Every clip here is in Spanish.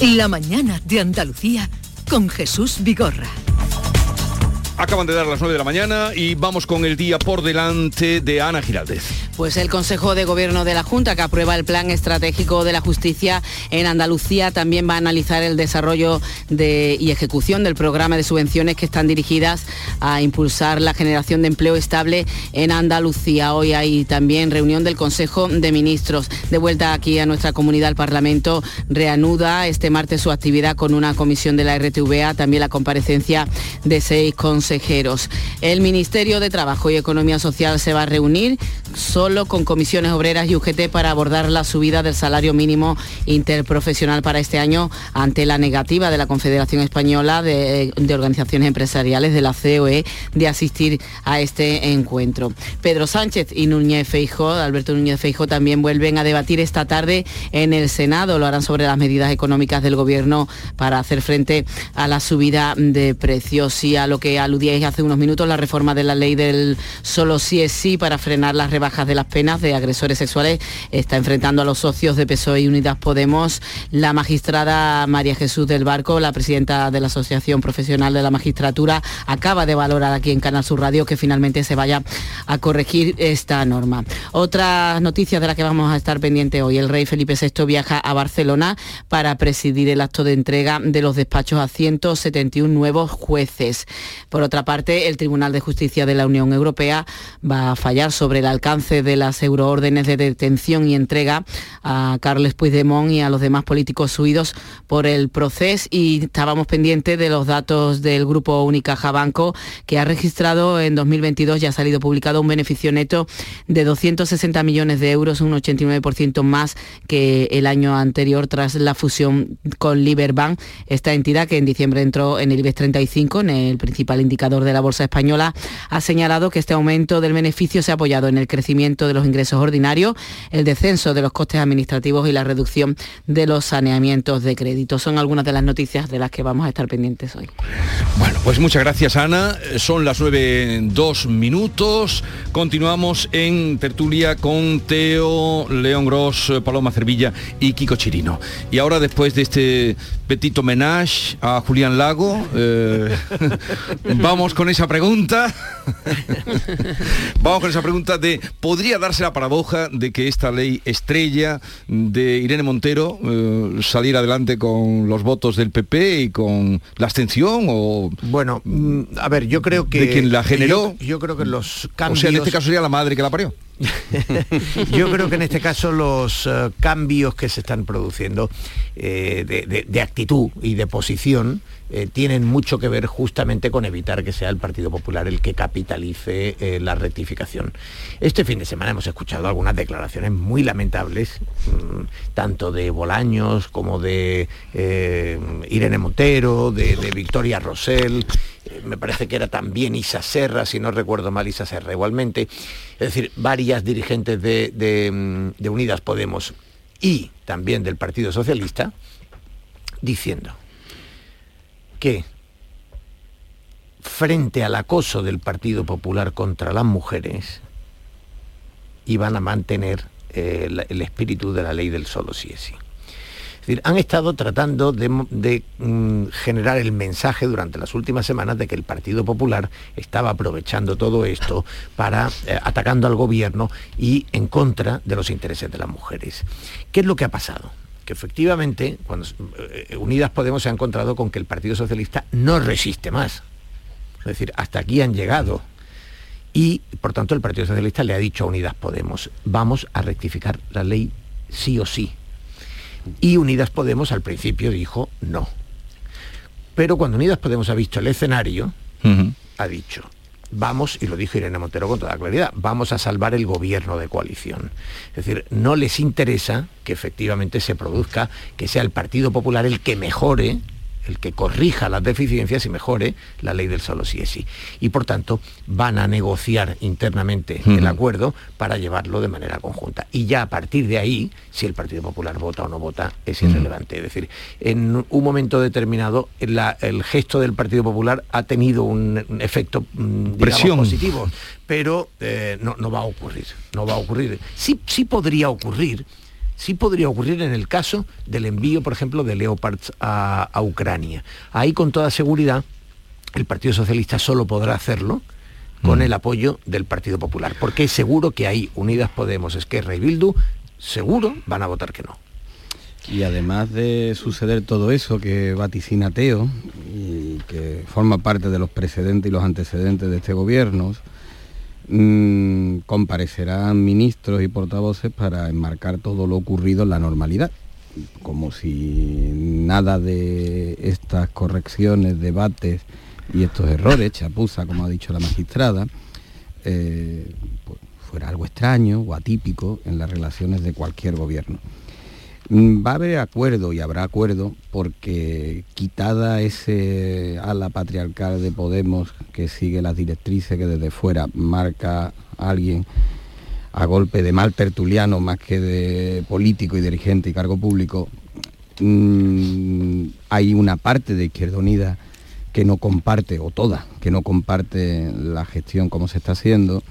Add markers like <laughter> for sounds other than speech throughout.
La mañana de Andalucía con Jesús Vigorra. Acaban de dar las 9 de la mañana y vamos con el día por delante de Ana Giraldez. Pues el Consejo de Gobierno de la Junta, que aprueba el Plan Estratégico de la Justicia en Andalucía, también va a analizar el desarrollo de, y ejecución del programa de subvenciones que están dirigidas a impulsar la generación de empleo estable en Andalucía. Hoy hay también reunión del Consejo de Ministros. De vuelta aquí a nuestra comunidad, el Parlamento reanuda este martes su actividad con una comisión de la RTVA, también la comparecencia de seis consejeros. El Ministerio de Trabajo y Economía Social se va a reunir solo con comisiones obreras y UGT para abordar la subida del salario mínimo interprofesional para este año ante la negativa de la Confederación Española de, Organizaciones Empresariales de la COE de asistir a este encuentro. Pedro Sánchez y Núñez Feijóo, Alberto Núñez Feijóo también vuelven a debatir esta tarde en el Senado. Lo harán sobre las medidas económicas del gobierno para hacer frente a la subida de precios y a lo que aludíais hace unos minutos, la reforma de la ley del solo sí es sí para frenar las rebajas de las penas de agresores sexuales está enfrentando a los socios de PSOE y Unidas Podemos. La magistrada María Jesús del Barco, la presidenta de la Asociación Profesional de la Magistratura, acaba de valorar aquí en Canal Sur Radio que finalmente se vaya a corregir esta norma. Otras noticias de las que vamos a estar pendientes hoy. El rey Felipe VI viaja a Barcelona para presidir el acto de entrega de los despachos a 171 nuevos jueces. Por otra parte, el Tribunal de Justicia de la Unión Europea va a fallar sobre el alcance de las euroórdenes de detención y entrega a Carles Puigdemont y a los demás políticos huidos por el proceso. Y estábamos pendientes de los datos del grupo Unicaja Banco que ha registrado en 2022 ya ha salido publicado un beneficio neto de 260 millones de euros, un 89% más que el año anterior tras la fusión con Liberbank, esta entidad que en diciembre entró en el IBEX 35, en el principal indicador de la bolsa española, ha señalado que este aumento del beneficio se ha apoyado en el crecimiento de los ingresos ordinarios, el descenso de los costes administrativos y la reducción de los saneamientos de crédito. Son algunas de las noticias de las que vamos a estar pendientes hoy. Bueno, pues muchas gracias Ana. Son las nueve dos minutos. Continuamos en tertulia con Teo, León Gross, Paloma Cervilla y Kiko Chirino. Y ahora después de este petit homenage a Julián Lago, eh, <laughs> vamos con esa pregunta. <laughs> vamos con esa pregunta de podría darse la paradoja de que esta ley estrella de Irene Montero eh, saliera adelante con los votos del PP y con la abstención o bueno mm, a ver yo creo que de quien la generó yo, creo que los cambios o sea en este caso sería la madre que la parió <laughs> Yo creo que en este caso los eh, cambios que se están produciendo de, de, actitud y de posición eh, tienen mucho que ver justamente con evitar que sea el Partido Popular el que capitalice eh, la rectificación. Este fin de semana hemos escuchado algunas declaraciones muy lamentables, mm, tanto de Bolaños como de eh, Irene Montero, de, Victoria Rosell, me parece que era también Isa Serra, si no recuerdo mal Isa Serra igualmente, es decir, varias dirigentes de mm, Unidas Podemos y también del Partido Socialista, diciendo que frente al acoso del Partido Popular contra las mujeres, iban a mantener eh, el, espíritu de la ley del solo sí es sí. Han estado tratando de, mm, generar el mensaje durante las últimas semanas de que el Partido Popular estaba aprovechando todo esto para eh, atacando al gobierno y en contra de los intereses de las mujeres. ¿Qué es lo que ha pasado? Efectivamente, cuando eh, Unidas Podemos se ha encontrado con que el Partido Socialista no resiste más. Es decir, hasta aquí han llegado. Y, por tanto, el Partido Socialista le ha dicho a Unidas Podemos, vamos a rectificar la ley sí o sí. Y Unidas Podemos al principio dijo no. Pero cuando Unidas Podemos ha visto el escenario, ha dicho, vamos, y lo dijo Irene Montero con toda claridad, vamos a salvar el gobierno de coalición. Es decir, no les interesa que efectivamente se produzca, que sea el Partido Popular el que mejore el que corrija las deficiencias y mejore la ley del solo sí es sí. Y por tanto van a negociar internamente el acuerdo para llevarlo de manera conjunta. Y ya a partir de ahí, si el Partido Popular vota o no vota, es irrelevante. Es decir, en un momento determinado el gesto del Partido Popular ha tenido un, efecto mm, positivo, pero eh, no, va a ocurrir. No va a ocurrir. Sí, sí podría ocurrir sí podría ocurrir en el caso del envío, por ejemplo, de Leopards a, a Ucrania. Ahí con toda seguridad el Partido Socialista solo podrá hacerlo con mm. el apoyo del Partido Popular, porque es seguro que ahí Unidas Podemos, Esquerra y Bildu, seguro van a votar que no. Y además de suceder todo eso que vaticina Teo y que forma parte de los precedentes y los antecedentes de este gobierno, mmm, comparecerán ministros y portavoces para enmarcar todo lo ocurrido en la normalidad, como si nada de estas correcciones, debates y estos errores, chapuza, como ha dicho la magistrada, eh, pues fuera algo extraño o atípico en las relaciones de cualquier gobierno. Mm, va a haber acuerdo y habrá acuerdo porque quitada ese ala patriarcal de Podemos que sigue las directrices que desde fuera marca a alguien a golpe de mal tertuliano más que de político y dirigente y cargo público, mm, hay una parte de Izquierda Unida que no comparte, o toda, que no comparte la gestión como se está haciendo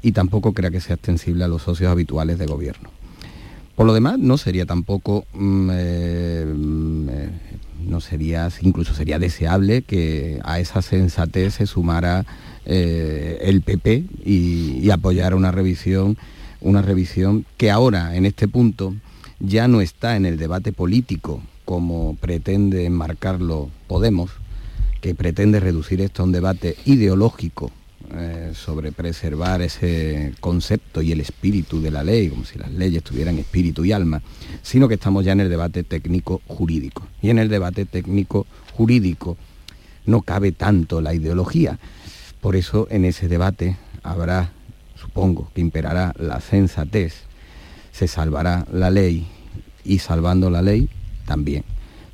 y tampoco crea que sea extensible a los socios habituales de gobierno. Por lo demás, no sería tampoco, mm, eh, mm, eh, no sería, incluso sería deseable que a esa sensatez se sumara eh, el PP y, apoyara una revisión, una revisión que ahora, en este punto, ya no está en el debate político como pretende enmarcarlo Podemos, que pretende reducir esto a un debate ideológico eh, sobre preservar ese concepto y el espíritu de la ley, como si las leyes tuvieran espíritu y alma, sino que estamos ya en el debate técnico jurídico. Y en el debate técnico jurídico no cabe tanto la ideología. Por eso en ese debate habrá, supongo, que imperará la sensatez, se salvará la ley y salvando la ley también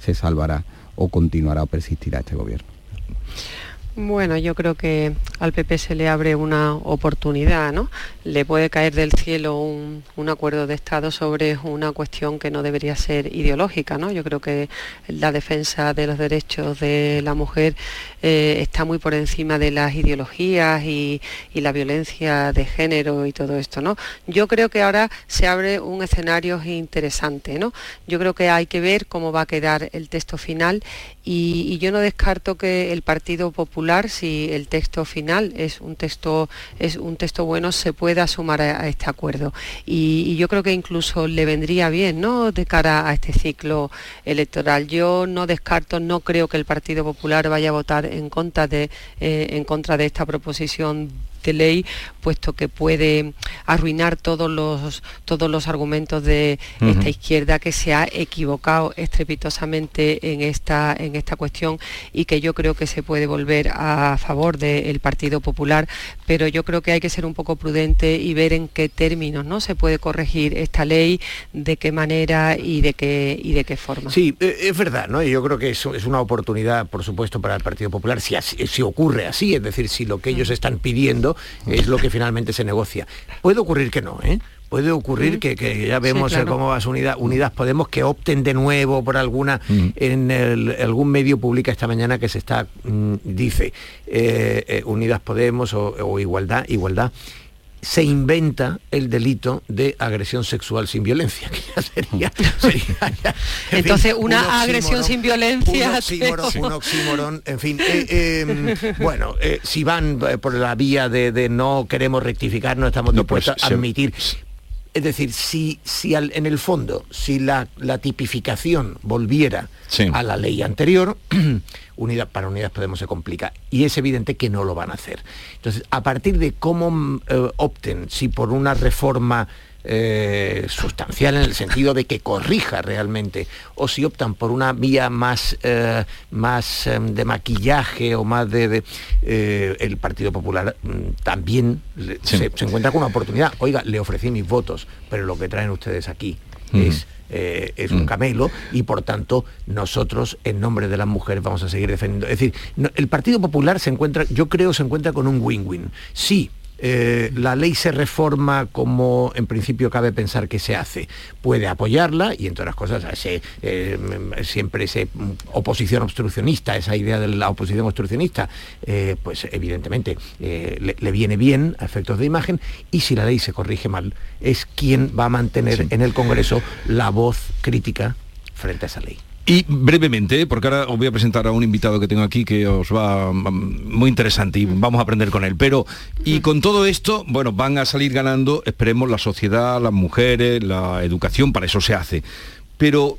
se salvará o continuará o persistirá este gobierno. Bueno, yo creo que al PP se le abre una oportunidad, ¿no? Le puede caer del cielo un, acuerdo de Estado sobre una cuestión que no debería ser ideológica, ¿no? Yo creo que la defensa de los derechos de la mujer eh, está muy por encima de las ideologías y, la violencia de género y todo esto, ¿no? Yo creo que ahora se abre un escenario interesante, ¿no? Yo creo que hay que ver cómo va a quedar el texto final y yo no descarto que el Partido Popular si el texto final es un texto, es un texto bueno, se pueda sumar a, este acuerdo. Y, yo creo que incluso le vendría bien ¿no? de cara a este ciclo electoral. Yo no descarto, no creo que el Partido Popular vaya a votar en contra de, eh, en contra de esta proposición de ley, puesto que puede arruinar todos los, todos los argumentos de esta izquierda que se ha equivocado estrepitosamente en esta, en esta cuestión y que yo creo que se puede volver a favor del Partido Popular, pero yo creo que hay que ser un poco prudente y ver en qué términos ¿no? se puede corregir esta ley, de qué manera y de qué, y de qué forma. Sí, e, es verdad, ¿no? yo creo que eso es una oportunidad, por supuesto, para el Partido Popular, si, si ocurre así, es decir, si lo que ellos están pidiendo es lo que finalmente se negocia. Puede ocurrir que no, ¿eh? puede ocurrir que, ya vemos cómo vas unidas, unidas Podemos que opten de nuevo por alguna en algún medio pública esta mañana que se está mm, dice eh, eh, Unidas Podemos o, igualdad igualdad se inventa el delito de agresión sexual sin violencia, que ya sería... <laughs> Entonces, una agresión sin violencia... <laughs> Un oxímoron, en fin. Eh, em, <laughs> bueno, eh, si van eh, por la vía de, no queremos rectificar, no estamos pues, dispuestos a admitir... Es decir, si, si en el fondo, si la, tipificación volviera a la ley anterior, <clears throat> unidad, para Unidas Podemos se complica. Y es evidente que no lo van a hacer. Entonces, a partir de cómo mm, eh, opten, si por una reforma eh, sustancial en el sentido de que corrija realmente, o si optan por una vía más, eh, más em, de maquillaje o más de... Eh, el Partido Popular mm, también se, encuentra con una oportunidad. Oiga, le ofrecí mis votos, pero lo que traen ustedes aquí es... es un mm. camelo y por tanto nosotros en nombre de las mujeres vamos a seguir defendiendo. Es decir, el Partido Popular se encuentra, yo creo, se encuentra con un win-win. Sí, eh, la ley se reforma como en principio cabe pensar que se hace. Puede apoyarla y entre otras cosas eh, siempre esa oposición obstruccionista, esa idea de la oposición obstruccionista, eh, pues evidentemente le, viene bien a efectos de imagen y si la ley se corrige mal es quien va a mantener en el Congreso la voz crítica frente a esa ley. Y brevemente, porque ahora os voy a presentar a un invitado que tengo aquí que os va mm, muy interesante y vamos a aprender con él. Pero, y con todo esto, bueno, van a salir ganando, esperemos, la sociedad, las mujeres, la educación, para eso se hace. Pero,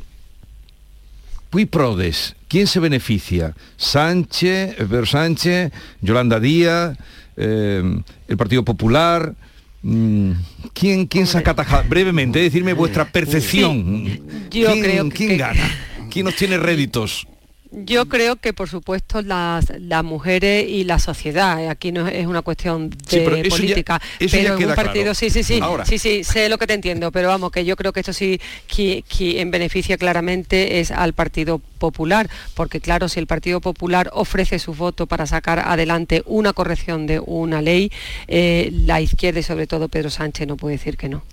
Puy Prodes, ¿quién se beneficia? Sánchez, Pedro Sánchez, Yolanda Díaz, eh, el Partido Popular. Mm, ¿Quién, quién saca tajada? Brevemente, decirme vuestra percepción. Yo creo que... ¿Quién gana? ¿Quién nos tiene réditos? Yo creo que, por supuesto, las, las mujeres y la sociedad. Aquí no es una cuestión de política. pero en un partido, sí, sí, sí. Sí, sí, sé lo que te entiendo. Pero vamos, que yo creo que esto sí quien beneficia claramente es al Partido Popular. Porque claro, si el Partido Popular ofrece su voto para sacar adelante una corrección de una ley, eh, la izquierda y sobre todo Pedro Sánchez no puede decir que no.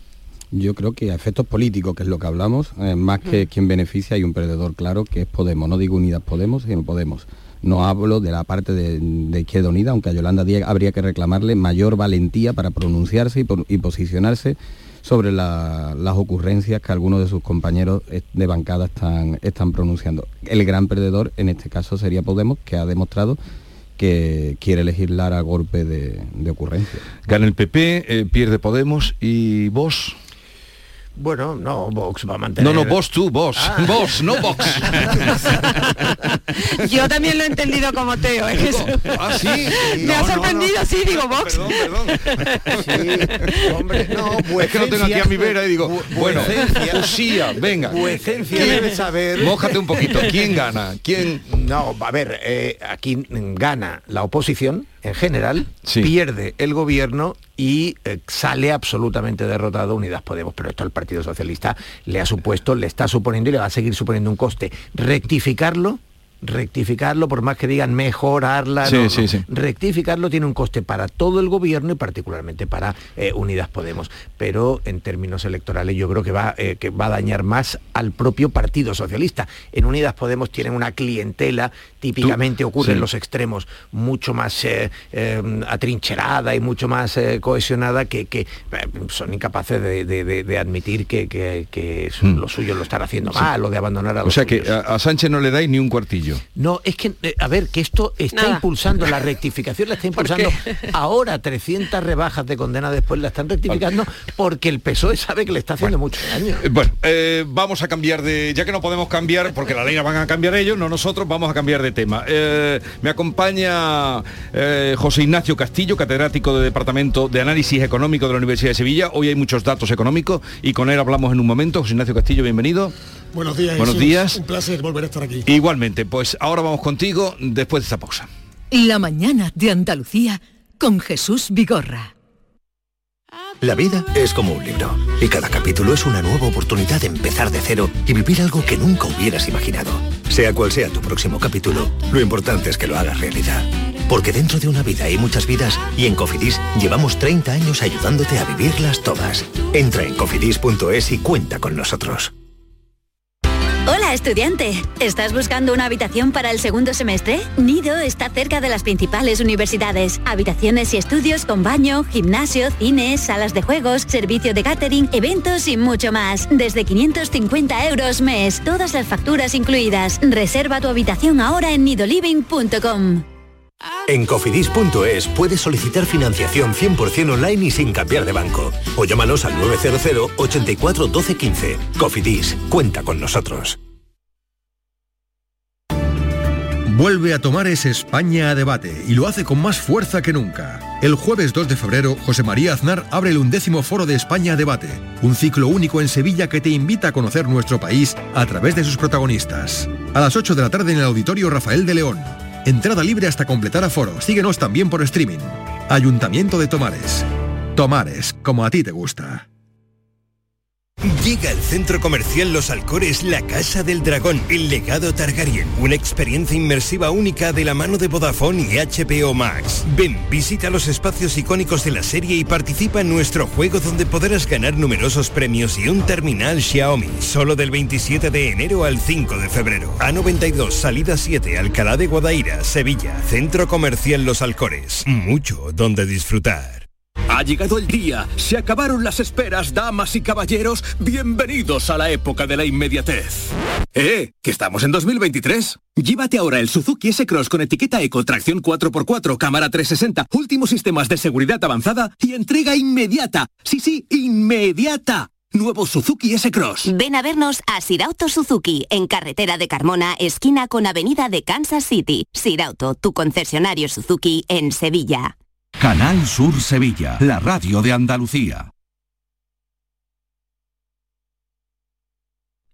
Yo creo que a efectos políticos, que es lo que hablamos, eh, más que mm. quien beneficia hay un perdedor claro que es Podemos. No digo Unidas Podemos, sino Podemos. No hablo de la parte de, Izquierda Unida, aunque a Yolanda Díaz habría que reclamarle mayor valentía para pronunciarse y, posicionarse sobre las ocurrencias que algunos de sus compañeros de bancada están, están pronunciando. El gran perdedor en este caso sería Podemos, que ha demostrado que quiere legislar a golpe de, ocurrencia. Gana el PP, eh, pierde Podemos y vos. Bueno, no, Vox va a mantener... No, no, vos tú, vos. Ah. Vos, no Vox. <laughs> Yo también lo he entendido como Teo. ¿eh? Ah, sí. <laughs> Me ha sorprendido, sí, digo Vox. Perdón, perdón. <laughs> Sí, hombre, no, Es que lo tengo aquí a mi vera y digo, bueno, Usía, venga. Vuecencia debe saber... Mójate un poquito. ¿Quién gana? ¿Quién...? No, a ver, eh, aquí gana la oposición, en general, pierde el gobierno y eh, sale absolutamente derrotado Unidas Podemos. Pero esto al Partido Socialista le ha supuesto, le está suponiendo y le va a seguir suponiendo un coste. Rectificarlo rectificarlo, por más que digan mejorarla, rectificarlo tiene un coste para todo el gobierno y particularmente para eh, Unidas Podemos. Pero en términos electorales yo creo que va, eh, que va a dañar más al propio Partido Socialista. En Unidas Podemos tienen una clientela, típicamente ocurre en los extremos, mucho más eh, atrincherada y mucho más cohesionada que, son incapaces de, admitir que, mm. lo suyo lo están haciendo mal o de abandonar a los O sea que a Sánchez no le dais ni un cuartillo. No, es que, eh, a ver, que esto está impulsando, la <laughs> rectificación la está impulsando. <laughs> Ahora 300 rebajas de condena después la están rectificando porque el PSOE sabe que le está haciendo mucho daño. Eh, bueno, eh, vamos a cambiar de, ya que no podemos cambiar, porque la ley la van a cambiar ellos, no nosotros, vamos a cambiar de tema. me acompaña José Ignacio Castillo, catedrático de Departamento de Análisis Económico de la Universidad de Sevilla. Hoy hay muchos datos económicos y con él hablamos en un momento. José Ignacio Castillo, bienvenido. Buenos días. Buenos días. Un placer volver a estar aquí. Igualmente, pues ahora vamos contigo después de esta pausa. La mañana de Andalucía con Jesús Vigorra. La vida es como un libro y cada capítulo es una nueva oportunidad de empezar de cero y vivir algo que nunca hubieras imaginado. Sea cual sea tu próximo capítulo, lo importante es que lo hagas realidad. Porque dentro de una vida hay muchas vidas y en Cofidis llevamos 30 años ayudándote a vivirlas todas. Entra en cofidis.es y cuenta con nosotros. Hola, estudiante. ¿Estás buscando una habitación para el segundo semestre? Nido está cerca de las principales universidades. Habitaciones y estudios con baño, gimnasio, cines, salas de juegos, servicio de catering, eventos y mucho más. Desde 550 euros mes. Todas las facturas incluidas. Reserva tu habitación ahora en nidoliving.com. En cofidis.es puedes solicitar financiación 100% online y sin cambiar de banco. O llámanos al 900 84 12 15. Cofidis, cuenta con nosotros. Vuelve a tomar ese España a debate y lo hace con más fuerza que nunca. El jueves 2 de febrero, José María Aznar abre el undécimo foro de España a debate, un ciclo único en Sevilla que te invita a conocer nuestro país a través de sus protagonistas. A las 8 de la tarde en el Auditorio Rafael de León. Entrada libre hasta completar aforo. Síguenos también por streaming. Ayuntamiento de Tomares. Tomares, como a ti te gusta. Llega al centro comercial Los Alcores la Casa del Dragón, el legado Targaryen, una experiencia inmersiva única de la mano de Vodafone y HBO Max. Ven, visita los espacios icónicos de la serie y participa en nuestro juego donde podrás ganar numerosos premios y un terminal Xiaomi, solo del 27 de enero al 5 de febrero. A92, salida 7, Alcalá de Guadaira, Sevilla, Centro Comercial Los Alcores. Mucho donde disfrutar. Ha llegado el día, se acabaron las esperas, damas y caballeros, bienvenidos a la época de la inmediatez. ¡Eh! Que estamos en 2023. Llévate ahora el Suzuki S-Cross con etiqueta Eco, tracción 4x4, cámara 360, últimos sistemas de seguridad avanzada y entrega inmediata. Sí, sí, inmediata. Nuevo Suzuki S-Cross. Ven a vernos a Sirauto Suzuki, en carretera de Carmona, esquina con avenida de Kansas City. Sirauto, tu concesionario Suzuki en Sevilla. Canal Sur Sevilla, la radio de Andalucía.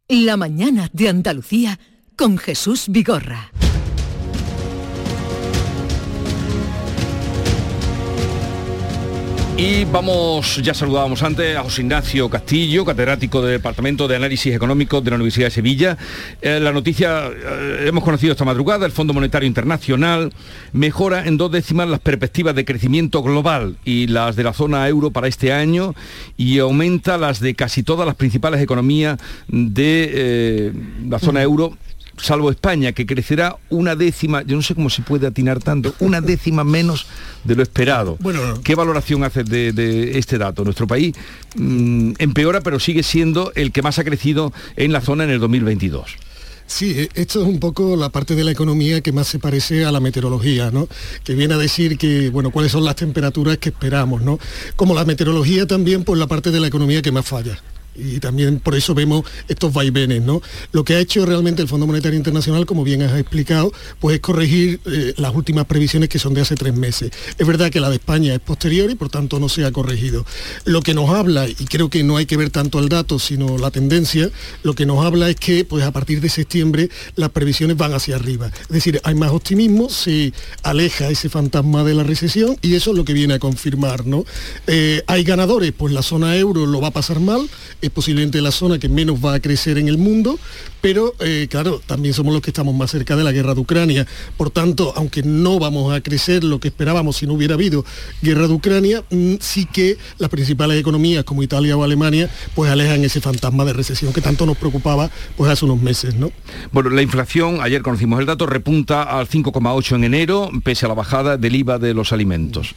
La mañana de Andalucía con Jesús Vigorra. Y vamos, ya saludábamos antes a José Ignacio Castillo, catedrático del Departamento de Análisis Económico de la Universidad de Sevilla. Eh, la noticia eh, hemos conocido esta madrugada, el Fondo Monetario Internacional mejora en dos décimas las perspectivas de crecimiento global y las de la zona euro para este año y aumenta las de casi todas las principales economías de eh, la zona euro salvo España, que crecerá una décima, yo no sé cómo se puede atinar tanto, una <laughs> décima menos de lo esperado. Bueno, ¿Qué valoración haces de, este dato? Nuestro país mm, empeora, pero sigue siendo el que más ha crecido en la zona en el 2022. Sí, e, esto es un poco la parte de la economía que más se parece a la meteorología, ¿no? Que viene a decir que, bueno, cuáles son las temperaturas que esperamos, ¿no? Como la meteorología también, pues la parte de la economía que más falla y también por eso vemos estos vaivenes. ¿no? Lo que ha hecho realmente el Fondo Monetario Internacional, como bien has explicado, pues es corregir eh, las últimas previsiones que son de hace tres meses. Es verdad que la de España es posterior y por tanto no se ha corregido. Lo que nos habla, y creo que no hay que ver tanto el dato, sino la tendencia, lo que nos habla es que pues a partir de septiembre las previsiones van hacia arriba. Es decir, hay más optimismo, se aleja ese fantasma de la recesión y eso es lo que viene a confirmar. ¿no? Eh, hay ganadores, pues la zona euro lo va a pasar mal, es posiblemente la zona que menos va a crecer en el mundo, pero eh, claro, también somos los que estamos más cerca de la guerra de Ucrania. Por tanto, aunque no vamos a crecer lo que esperábamos si no hubiera habido guerra de Ucrania, mm, sí que las principales economías como Italia o Alemania pues alejan ese fantasma de recesión que tanto nos preocupaba pues hace unos meses, ¿no? Bueno, la inflación, ayer conocimos el dato, repunta al 5,8 en enero, pese a la bajada del IVA de los alimentos.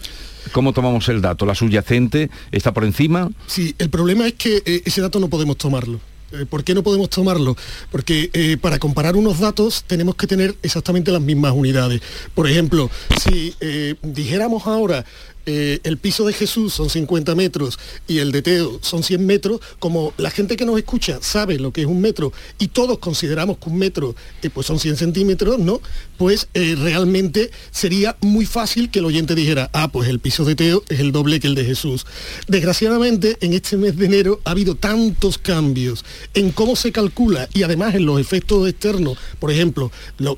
¿Cómo tomamos el dato? ¿La subyacente está por encima? Sí, el problema es que eh, ese dato no podemos tomarlo. Eh, ¿Por qué no podemos tomarlo? Porque eh, para comparar unos datos tenemos que tener exactamente las mismas unidades. Por ejemplo, si dijéramos ahora eh, el piso de Jesús son 50 metros y el de Teo son 100 metros, como la gente que nos escucha sabe lo que es un metro y todos consideramos que un metro eh, pues son 100 centímetros, ¿no? Pues eh, realmente sería muy fácil que el oyente dijera, ah, pues el piso de Teo es el doble que el de Jesús. Desgraciadamente, en este mes de enero ha habido tantos cambios en cómo se calcula y además en los efectos externos. Por ejemplo,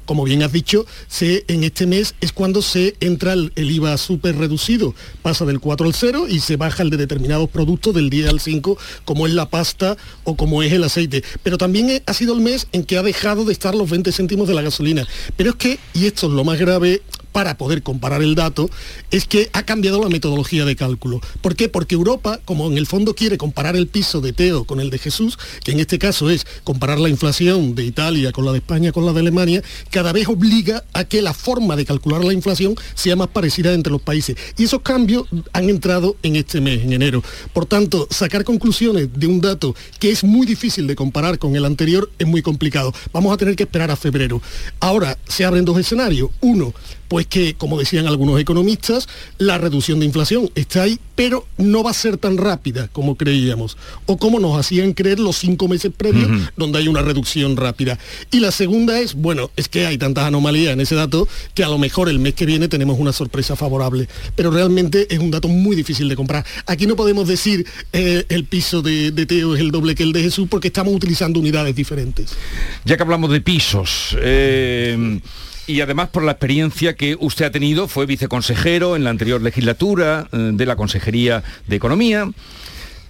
como bien has dicho, se, en este mes es cuando se entra el, el IVA súper reducido pasa del 4 al 0 y se baja el de determinados productos del 10 al 5, como es la pasta o como es el aceite. Pero también ha sido el mes en que ha dejado de estar los 20 céntimos de la gasolina. Pero es que, y esto es lo más grave, para poder comparar el dato es que ha cambiado la metodología de cálculo. ¿Por qué? Porque Europa, como en el fondo quiere comparar el piso de Teo con el de Jesús, que en este caso es comparar la inflación de Italia con la de España con la de Alemania, cada vez obliga a que la forma de calcular la inflación sea más parecida entre los países. Y esos cambios han entrado en este mes, en enero. Por tanto, sacar conclusiones de un dato que es muy difícil de comparar con el anterior es muy complicado. Vamos a tener que esperar a febrero. Ahora se abren dos escenarios. Uno, pues que, como decían algunos economistas, la reducción de inflación está ahí, pero no va a ser tan rápida como creíamos, o como nos hacían creer los cinco meses previos, donde hay una reducción rápida. Y la segunda es, bueno, es que hay tantas anomalías en ese dato que a lo mejor el mes que viene tenemos una sorpresa favorable, pero realmente es un dato muy difícil de comprar. Aquí no podemos decir eh, el piso de, de, Teo es el doble que el de Jesús porque estamos utilizando unidades diferentes. Ya que hablamos de pisos, eh, y además por la experiencia que usted ha tenido, fue viceconsejero en la anterior legislatura eh, de la Consejería de Economía.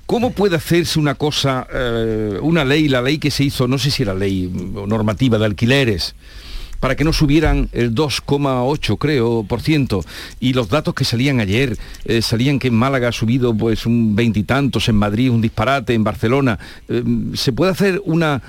¿Cómo puede hacerse una cosa, eh, una ley, la ley que se hizo, no sé si era ley normativa de alquileres, para que no subieran el 2,8 creo por ciento y los datos que salían ayer eh, salían que en Málaga ha subido pues un veintitantos en Madrid un disparate en Barcelona se puede hacer una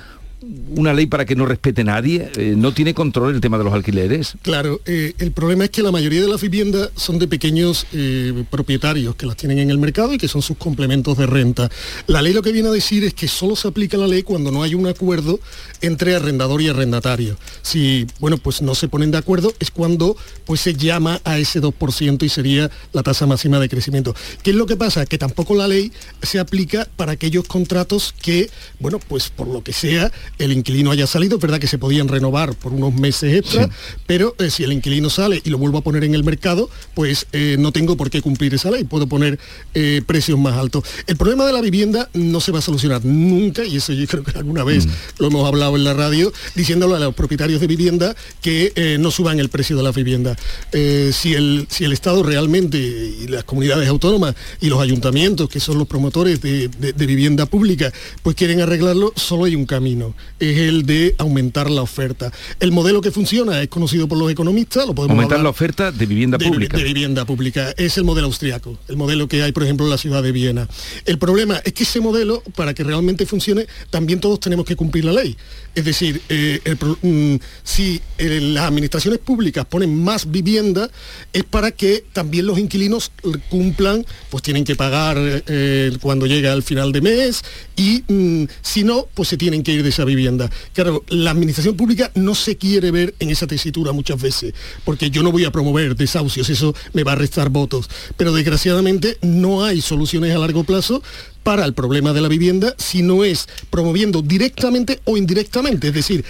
una ley para que no respete nadie? Eh, ¿No tiene control el tema de los alquileres? Claro, eh, el problema es que la mayoría de las viviendas son de pequeños eh, propietarios que las tienen en el mercado y que son sus complementos de renta. La ley lo que viene a decir es que solo se aplica la ley cuando no hay un acuerdo entre arrendador y arrendatario. Si, bueno, pues no se ponen de acuerdo es cuando pues se llama a ese 2% y sería la tasa máxima de crecimiento. ¿Qué es lo que pasa? Que tampoco la ley se aplica para aquellos contratos que, bueno, pues por lo que sea, el inquilino haya salido, es verdad que se podían renovar por unos meses extra, pero eh, si el inquilino sale y lo vuelvo a poner en el mercado, pues eh, no tengo por qué cumplir esa ley, puedo poner eh, precios más altos. El problema de la vivienda no se va a solucionar nunca, y eso yo creo que alguna vez mm. lo hemos hablado en la radio, diciéndolo a los propietarios de vivienda que no suban el precio de la vivienda. si, el, si el Estado realmente, y las comunidades autónomas y los ayuntamientos, que son los promotores de, de vivienda pública, pues quieren arreglarlo, solo hay un camino es el de aumentar la oferta. El modelo que funciona es conocido por los economistas, lo podemos Aumentar la oferta de vivienda pública. De vivienda pública. Es el modelo austriaco, el modelo que hay, por ejemplo, en la ciudad de Viena. El problema es que ese modelo, para que realmente funcione, también todos tenemos que cumplir la ley. Es decir, eh, mm, si eh, las administraciones públicas ponen más vivienda, es para que también los inquilinos cumplan, pues tienen que pagar eh, cuando llega al final de mes y mm, si no, pues se tienen que ir de esa vivienda. Claro, la administración pública no se quiere ver en esa tesitura muchas veces, porque yo no voy a promover desahucios, eso me va a restar votos. Pero desgraciadamente no hay soluciones a largo plazo para el problema de la vivienda si no es promoviendo directamente o indirectamente, es decir,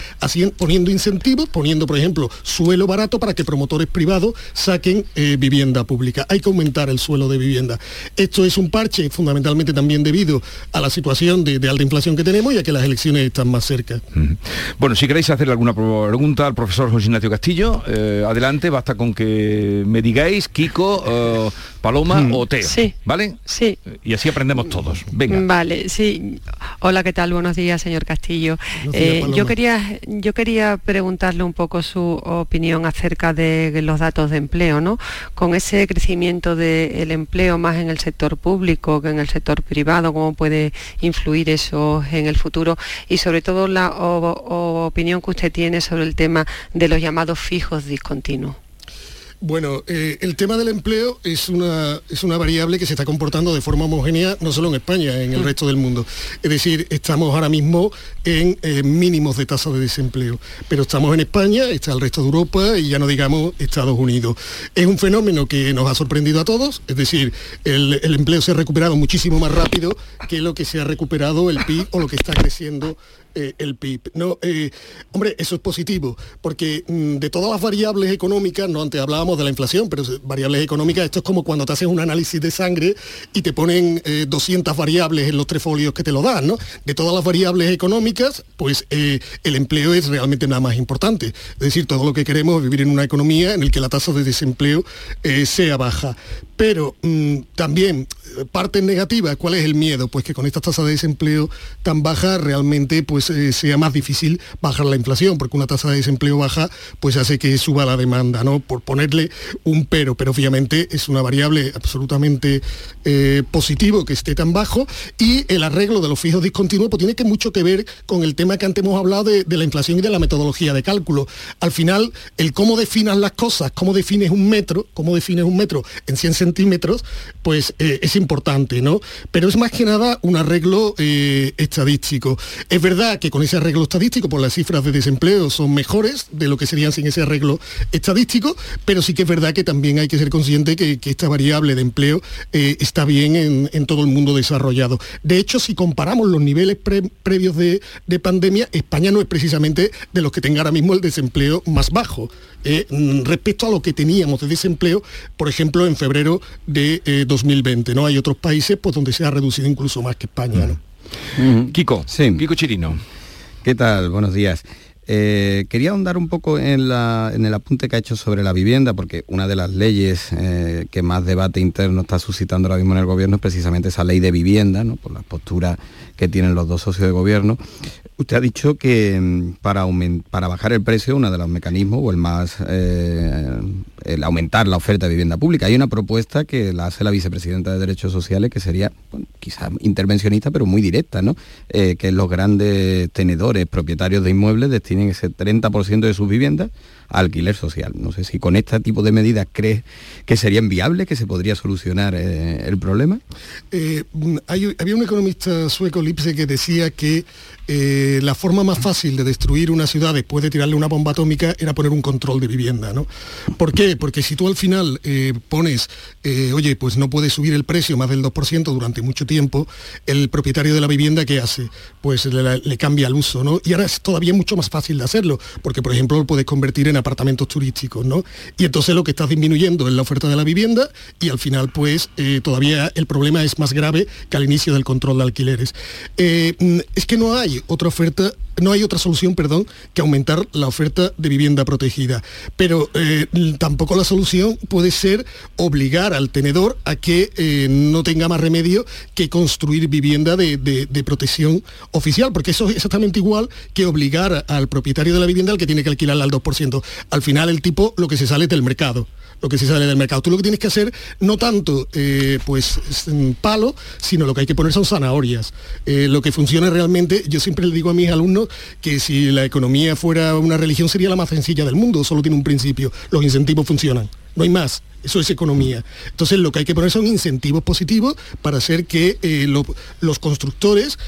poniendo incentivos, poniendo, por ejemplo, suelo barato para que promotores privados saquen eh, vivienda pública. Hay que aumentar el suelo de vivienda. Esto es un parche fundamentalmente también debido a la situación de, alta inflación que tenemos y a que las elecciones están más cerca. Bueno, si queréis hacerle alguna pregunta al profesor José Ignacio Castillo, eh, adelante, basta con que me digáis, Kiko, eh, Paloma o Teo. Sí. ¿Vale? Sí. Y así aprendemos todos. Vale, sí. Hola, ¿qué tal? Buenos días, señor Castillo. Eh, yo, quería, yo quería preguntarle un poco su opinión acerca de los datos de empleo, ¿no? Con ese crecimiento del empleo más en el sector público que en el sector privado, ¿cómo puede influir eso en el futuro? Y sobre todo la opinión que usted tiene sobre el tema de los llamados fijos discontinuos. Bueno, eh, el tema del empleo es una, es una variable que se está comportando de forma homogénea no solo en España, en el mm. resto del mundo. Es decir, estamos ahora mismo en eh, mínimos de tasa de desempleo, pero estamos en España, está el resto de Europa y ya no digamos Estados Unidos. Es un fenómeno que nos ha sorprendido a todos, es decir, el, empleo se ha recuperado muchísimo más rápido que lo que se ha recuperado el PIB o lo que está creciendo eh, el PIB. No, hombre, eso es positivo, porque mm, de todas las variables económicas, no antes hablábamos de la inflación, pero variables económicas, esto es como cuando te haces un análisis de sangre y te ponen 200 eh, variables en los tres folios que te lo dan, ¿no? De todas las variables económicas, pues eh, el empleo es realmente nada más importante. Es decir, todo lo que queremos es vivir en una economía en la que la tasa de desempleo eh, sea baja. Pero mm, también parte negativa, ¿cuál es el miedo? Pues que con esta tasa de desempleo tan baja realmente pues sea más difícil bajar la inflación, porque una tasa de desempleo baja pues hace que suba la demanda, ¿no? Por ponerle un pero, pero obviamente es una variable absolutamente eh, positivo que esté tan bajo y el arreglo de los fijos discontinuos pues tiene que mucho que ver con el tema que antes hemos hablado de, la inflación y de la metodología de cálculo. Al final, el cómo definas las cosas, cómo defines un metro, cómo defines un metro en 100 centímetros, pues eh, es importante, ¿no? Pero es más que nada un arreglo eh, estadístico. Es verdad que con ese arreglo estadístico, pues las cifras de desempleo son mejores de lo que serían sin ese arreglo estadístico, pero sí que es verdad que también hay que ser consciente que, esta variable de empleo eh, está bien en, todo el mundo desarrollado. De hecho, si comparamos los niveles previos de, pandemia, España no es precisamente de los que tenga ahora mismo el desempleo más bajo. Eh, mm, respecto a lo que teníamos de desempleo, por ejemplo, en febrero de 2020. Eh, ¿no? Hay otros países pues, donde se ha reducido incluso más que España. ¿no? Kiko, sí. Kiko Chirino. ¿Qué tal? Buenos días. Eh, quería ahondar un poco en, el apunte que ha hecho sobre la vivienda, porque una de las leyes eh, que más debate interno está suscitando ahora mismo en el gobierno es precisamente esa ley de vivienda, ¿no? por las posturas que tienen los dos socios de gobierno. Usted ha dicho que mm, para, para bajar el precio, uno de los mecanismos, o el más, eh, el aumentar la oferta de vivienda pública. Hay una propuesta que la hace la vicepresidenta de Derechos Sociales, que sería quizás intervencionista, pero muy directa, ¿no? Eh, que los grandes tenedores, propietarios de inmuebles, destinen ese 30% de sus viviendas alquiler social. No sé si con este tipo de medidas crees que sería viable, que se podría solucionar eh, el problema. Eh, había un economista sueco, Lipse, que decía que eh, la forma más fácil de destruir una ciudad después de tirarle una bomba atómica era poner un control de vivienda. ¿no? ¿Por qué? Porque si tú al final pones, oye, pues no puedes subir el precio más del 2% durante mucho tiempo, el propietario de la vivienda, ¿qué hace? Pues le, le cambia el uso, ¿no? Y ahora es todavía mucho más fácil de hacerlo, porque por ejemplo lo puedes convertir en apartamentos turísticos, ¿no? Y entonces lo que estás disminuyendo es la oferta de la vivienda y al final pues eh, todavía el problema es más grave que al inicio del control de alquileres. Eh, mm, es que no hay otra oferta no hay otra solución, perdón, que aumentar la oferta de vivienda protegida. Pero eh, tampoco la solución puede ser obligar al tenedor a que no tenga más remedio que construir vivienda de, de, protección oficial, porque eso es exactamente igual que obligar al propietario de la vivienda al que tiene que alquilarla al 2% al final el tipo lo que se sale es del mercado lo que se sale del mercado. Tú lo que tienes que hacer, no tanto eh, pues palo, sino lo que hay que poner son zanahorias. Eh, lo que funciona realmente, yo siempre le digo a mis alumnos que si la economía fuera una religión sería la más sencilla del mundo, solo tiene un principio, los incentivos funcionan, no hay más. Eso es economía. Entonces lo que hay que poner son incentivos positivos para hacer que eh, los constructores,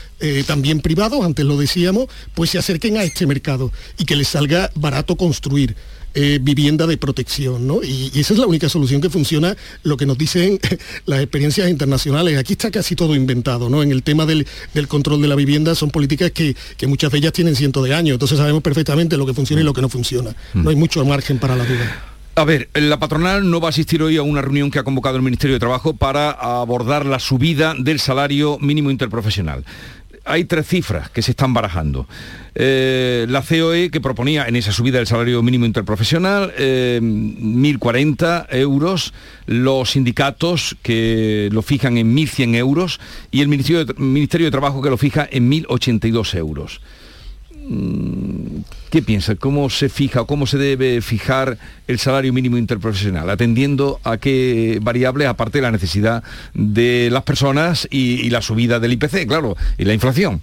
también privados, antes lo decíamos, pues se acerquen a este mercado y que les salga barato construir. Eh, vivienda de protección, ¿no? Y, esa es la única solución que funciona, lo que nos dicen <laughs> las experiencias internacionales. Aquí está casi todo inventado, ¿no? En el tema del, control de la vivienda son políticas que, muchas de ellas tienen cientos de años, entonces sabemos perfectamente lo que funciona y lo que no funciona. No hay mucho margen para la duda. A ver, la patronal no va a asistir hoy a una reunión que ha convocado el Ministerio de Trabajo para abordar la subida del salario mínimo interprofesional hay tres cifras que se están barajando. Eh, la COE que proponía en esa subida del salario mínimo interprofesional 1.040 eh, euros, los sindicatos que lo fijan en 1.100 euros y el Ministerio de, Ministerio de Trabajo que lo fija en 1.082 euros. Mm, ¿Qué piensa? ¿Cómo se fija o cómo se debe fijar el salario mínimo interprofesional? Atendiendo a qué variables, aparte de la necesidad de las personas y, la subida del IPC, claro, y la inflación.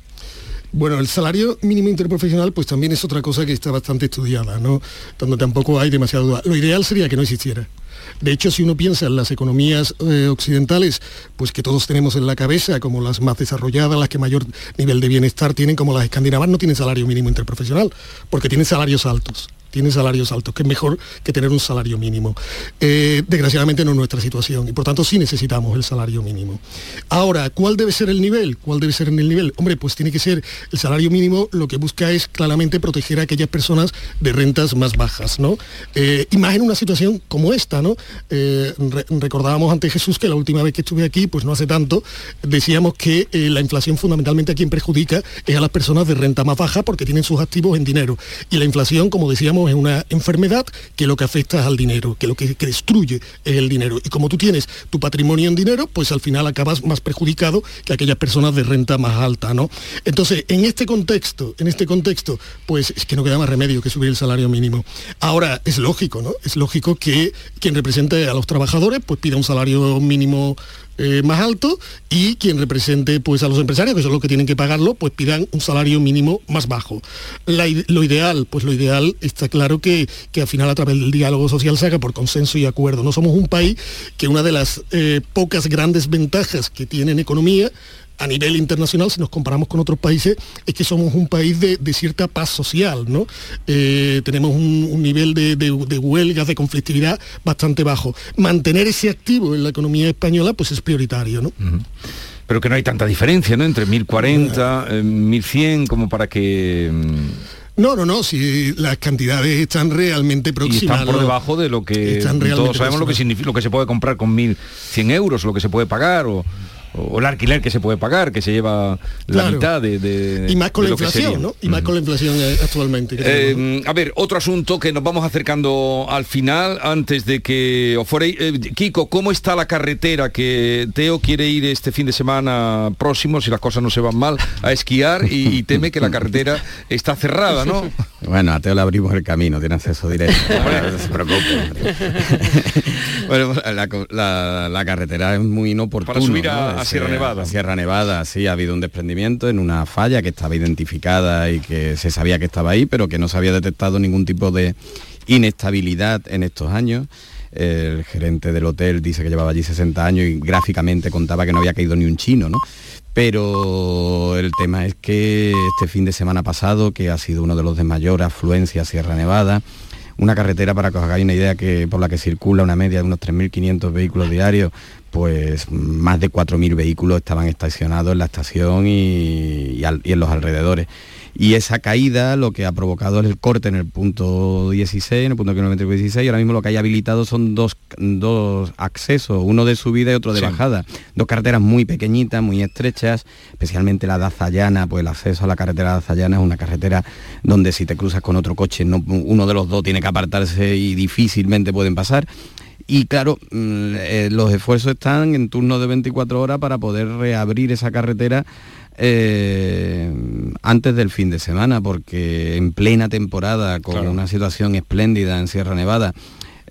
Bueno, el salario mínimo interprofesional pues también es otra cosa que está bastante estudiada, ¿no? Donde tampoco hay demasiada duda. Lo ideal sería que no existiera. De hecho, si uno piensa en las economías eh, occidentales, pues que todos tenemos en la cabeza, como las más desarrolladas, las que mayor nivel de bienestar tienen, como las escandinavas, no tienen salario mínimo interprofesional, porque tienen salarios altos tiene salarios altos, que es mejor que tener un salario mínimo. Eh, desgraciadamente no es nuestra situación y por tanto sí necesitamos el salario mínimo. Ahora, ¿cuál debe ser el nivel? ¿Cuál debe ser el nivel? Hombre, pues tiene que ser el salario mínimo, lo que busca es claramente proteger a aquellas personas de rentas más bajas, ¿no? Eh, y más en una situación como esta, ¿no? Eh, recordábamos ante Jesús que la última vez que estuve aquí, pues no hace tanto, decíamos que la inflación fundamentalmente a quien perjudica es a las personas de renta más baja porque tienen sus activos en dinero. Y la inflación, como decíamos, es una enfermedad que lo que afecta es al dinero, que lo que, destruye es el dinero. Y como tú tienes tu patrimonio en dinero, pues al final acabas más perjudicado que aquellas personas de renta más alta, ¿no? Entonces, en este contexto, en este contexto, pues es que no queda más remedio que subir el salario mínimo. Ahora, es lógico, ¿no? Es lógico que quien represente a los trabajadores, pues pida un salario mínimo eh, más alto y quien represente pues, a los empresarios, que son los que tienen que pagarlo, pues pidan un salario mínimo más bajo. lo ideal, pues lo ideal está claro que, que, al final a través del diálogo social se haga por consenso y acuerdo. No somos un país que una de las eh, pocas grandes ventajas que tiene en economía a nivel internacional, si nos comparamos con otros países, es que somos un país de, cierta paz social, ¿no? Eh, tenemos un, nivel de, huelgas, de conflictividad bastante bajo. Mantener ese activo en la economía española, pues es prioritario, ¿no? Pero que no hay tanta diferencia, ¿no? Entre 1040, 1100, eh, como para que... Mm, no, no, no, si las cantidades están realmente próximas. Y están por debajo de lo que todos sabemos lo que significa, lo que se puede comprar con 1.100 euros, lo que se puede pagar o o el alquiler que se puede pagar, que se lleva la mitad de, de- Y más con de la inflación, sería. ¿no? Y más con la inflación eh, actualmente. que tenemos, ¿no? Eh, a ver, otro asunto que nos vamos acercando al final, antes de que os fuerais. Eh, Kiko, ¿cómo está la carretera que Teo quiere ir este fin de semana próximo, si las cosas no se van mal, a esquiar y, y teme que la carretera está cerrada, ¿no? Bueno, a Teo le abrimos el camino, tiene acceso directo. <laughs> no se preocupe. <laughs> bueno, la, co- la- la carretera es muy inoportuna. Para subir a- ¿no? Sierra Nevada. Sierra Nevada, sí, ha habido un desprendimiento en una falla que estaba identificada y que se sabía que estaba ahí, pero que no se había detectado ningún tipo de inestabilidad en estos años. El gerente del hotel dice que llevaba allí 60 años y gráficamente contaba que no había caído ni un chino, ¿no? Pero el tema es que este fin de semana pasado, que ha sido uno de los de mayor afluencia a Sierra Nevada, una carretera para que os hagáis una idea que por la que circula una media de unos 3.500 vehículos diarios, pues más de 4.000 vehículos estaban estacionados en la estación y, y en los alrededores. Y esa caída lo que ha provocado es el corte en el punto 16, en el punto kilométrico 16, y ahora mismo lo que hay habilitado son dos, dos accesos, uno de subida y otro de Sí. bajada. Dos carreteras muy pequeñitas, muy estrechas, especialmente la de Azayana, pues el acceso a la carretera de Azayana es una carretera donde si te cruzas con otro coche, no- uno de los dos tiene que apartarse y difícilmente pueden pasar. Y claro, mm, eh, los esfuerzos están en turno de 24 horas para poder reabrir esa carretera eh, antes del fin de semana, porque en plena temporada, con Claro. una situación espléndida en Sierra Nevada,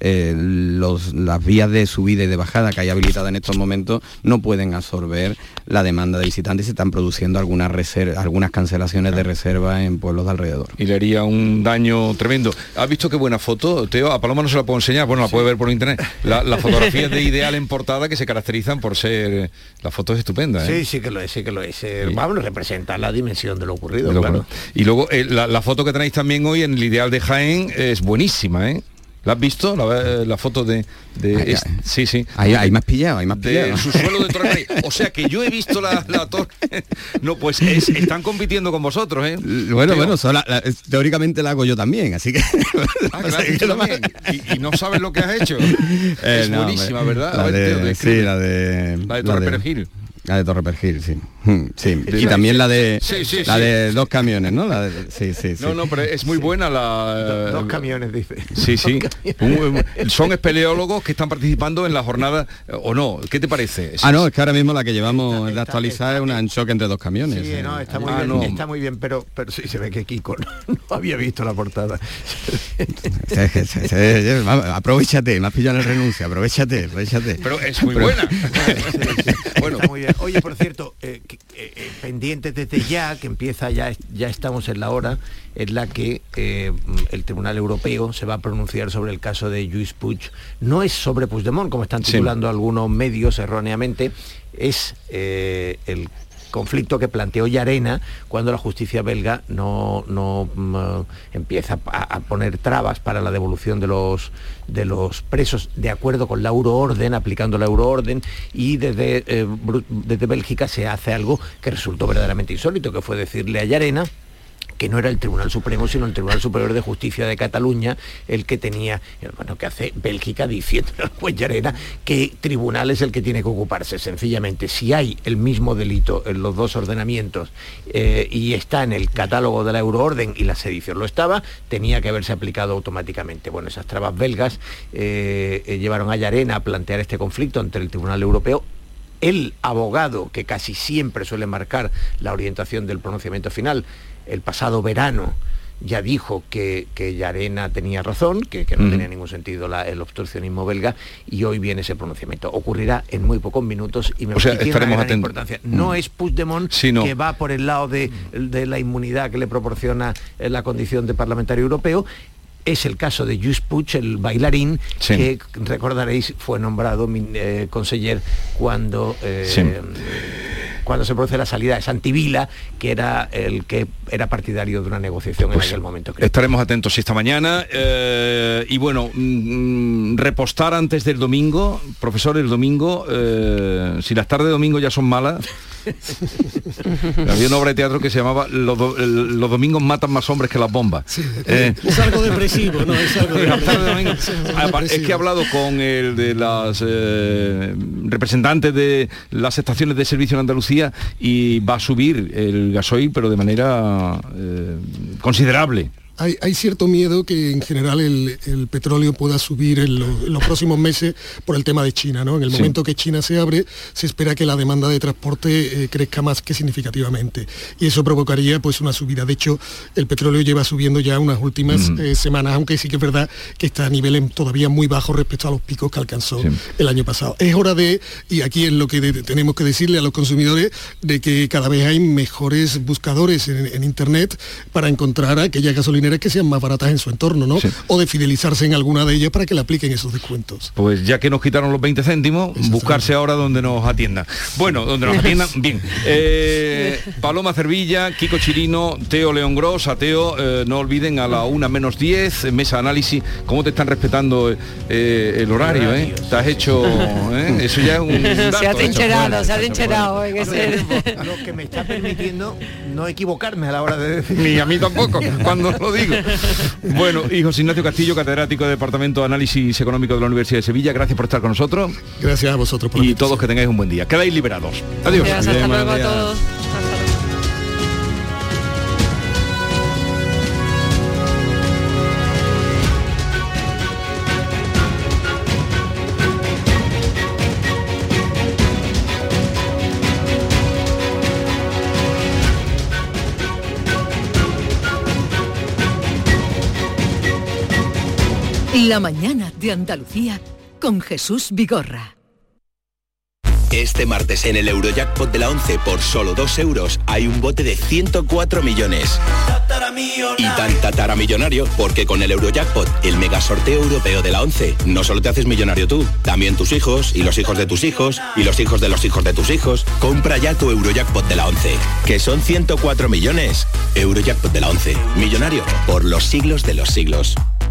eh, los- las vías de subida y de bajada que hay habilitadas en estos momentos no pueden absorber la demanda de visitantes y se están produciendo algunas, reser- algunas cancelaciones de reserva en pueblos de alrededor. Y le haría un daño tremendo. ¿Has visto qué buena foto, Teo? A Paloma no se la puedo enseñar, bueno, la puede ver por internet. La- Las fotografías de Ideal en portada que se caracterizan por ser... La foto es estupenda, ¿eh? Sí, sí que lo es, sí que lo es. Eh, Vamos, representa la dimensión de lo ocurrido, De lo claro. bueno. Y luego eh, la, la foto que tenéis también hoy en el Ideal de Jaén es buenísima, ¿eh? ¿La has visto? La, la foto de... de Ay, es- ay. sí, sí. Ahí, me has pillado, ahí me has de pillado. su suelo de Torre. <laughs> O sea que yo he visto la, la torre. <laughs> No, pues es- están compitiendo con vosotros, ¿eh? Bueno, Teo. bueno, la- teóricamente la hago yo también, así que... Ah, <laughs> y, y no sabes lo que has hecho. Eh, es no, buenísima, ¿verdad? A ver, de, sí, la de... La de Torre Perejil. La de Torre Perejil, sí. Mm, sí. <laughs> Y también la de Sí, sí, la sí. de dos camiones, ¿no? La de- sí, sí, sí. No, no, pero es muy buena la... Dos camiones, dice. Sí, <laughs> sí. Son espeleólogos que están participando en la jornada, eh, ¿o no? ¿Qué te parece? Ah, no, es que ahora mismo la que llevamos de actualizar es una en choque entre dos camiones. Sí, eh. no, está muy Ah, bien, no. está muy bien, pero, pero sí se ve que Kiko no, <laughs> no había visto la portada. Aprovechate, me has pillado en el renuncio, aprovechate, aprovechate. Pero es muy buena. bueno, muy bien. Oye, por cierto, eh, eh, eh, pendientes desde ya, que empieza ya, ya estamos en la hora en la que eh, el Tribunal Europeo se va a pronunciar sobre el caso de Lluís Puig. No es sobre Puigdemont, como están Sí. titulando algunos medios erróneamente, es eh, el conflicto que planteó Yarena cuando la justicia belga no, no mm, empieza a, poner trabas para la devolución de los, de los presos de acuerdo con la euroorden, aplicando la euroorden, y desde, eh, desde Bélgica se hace algo que resultó verdaderamente insólito, que fue decirle a Yarena que no era el Tribunal Supremo, sino el Tribunal Superior de Justicia de Cataluña el que tenía, bueno, que hace Bélgica diciendo <laughs> al Llarena que tribunal es el que tiene que ocuparse. Sencillamente, si hay el mismo delito en los dos ordenamientos eh, y está en el catálogo de la euroorden y la sedición lo estaba, tenía que haberse aplicado automáticamente. Bueno, esas trabas belgas eh, eh, llevaron a Llarena a plantear este conflicto ante el Tribunal Europeo el abogado que casi siempre suele marcar la orientación del pronunciamiento final, el pasado verano ya dijo que, que Llarena tenía razón, que, que no tenía ningún sentido la- el obstruccionismo belga, y hoy viene ese pronunciamiento. Ocurrirá en muy pocos minutos y me O sea, estaremos gran importancia. No Mm. es Puigdemont Sí, no. que va por el lado de, de la inmunidad que le proporciona eh, la condición de parlamentario europeo, es el caso de Lluís Puig, el bailarín, Sí. que recordaréis fue nombrado eh, conseller cuando, eh, Sí. Cuando se produce la salida de Santivila, que era el que era partidario de una negociación en Pues aquel momento. creo. Estaremos atentos esta mañana. eh, y bueno, mm, repostar antes del domingo, profesor, el domingo, eh, si las tardes de domingo ya son malas, Había una obra de teatro que se llamaba Los, do- el- los domingos matan más hombres que las bombas. Eh, Es algo depresivo, ¿no? Es algo depresivo. Es que he hablado con el de las eh, representantes de las estaciones de servicio en Andalucía y va a subir el gasoil, pero de manera eh, considerable. Hay, hay cierto miedo que en general el, el petróleo pueda subir en, lo- en los próximos meses por el tema de China, ¿no? En el Sí. momento que China se abre, se espera que la demanda de transporte eh, crezca más que significativamente. Y eso provocaría pues una subida. De hecho, el petróleo lleva subiendo ya unas últimas eh, semanas, aunque sí que es verdad que está a niveles todavía muy bajos respecto a los picos que alcanzó el año pasado. Es hora de, y aquí es lo que de- tenemos que decirle a los consumidores, de que cada vez hay mejores buscadores en, en Internet para encontrar aquellas gasolineras que sean más baratas en su entorno, ¿no? O de fidelizarse en alguna de ellas para que le apliquen esos descuentos. Pues ya que nos quitaron los 20 céntimos, buscarse ahora donde nos atiendan. Bueno, donde nos <laughs> atiendan, bien. Eh, Paloma Cervilla, Kiko Chirino, Teo León Gros, a Teo, eh, no olviden a la una menos 10, mesa análisis, cómo te están respetando eh, el horario, ¿eh? Te has hecho, ¿eh? <laughs> Eso ya es un dato, se ha trincherado, se ha trincherado. en ese- Lo que me está permitiendo no equivocarme a la hora de decir. Ni a mí tampoco, <laughs> cuando lo digo. Bueno, y José Ignacio Castillo, catedrático del Departamento de Análisis Económico de la Universidad de Sevilla, gracias por estar con nosotros. Gracias a vosotros por Y todos que tengáis un buen día. Quedáis liberados. Adiós. Gracias, hasta luego a todos. La mañana de Andalucía con Jesús Vigorra. Este martes en el Eurojackpot de la 11 por solo 2 euros hay un bote de 104 millones. Y tan tatara millonario porque con el Eurojackpot, el mega sorteo europeo de la 11, no solo te haces millonario tú, también tus hijos y los hijos de tus hijos y los hijos de los hijos de tus hijos. Compra ya tu Eurojackpot de la 11, que son 104 millones. Eurojackpot de la 11, millonario por los siglos de los siglos.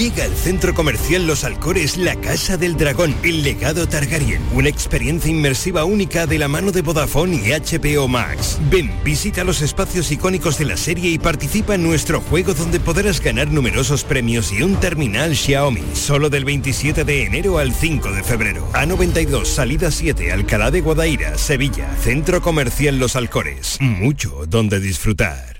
Llega al centro comercial Los Alcores la Casa del Dragón, el legado Targaryen, una experiencia inmersiva única de la mano de Vodafone y HBO Max. Ven, visita los espacios icónicos de la serie y participa en nuestro juego donde podrás ganar numerosos premios y un terminal Xiaomi, solo del 27 de enero al 5 de febrero. A92, salida 7, Alcalá de Guadaira, Sevilla, Centro Comercial Los Alcores. Mucho donde disfrutar.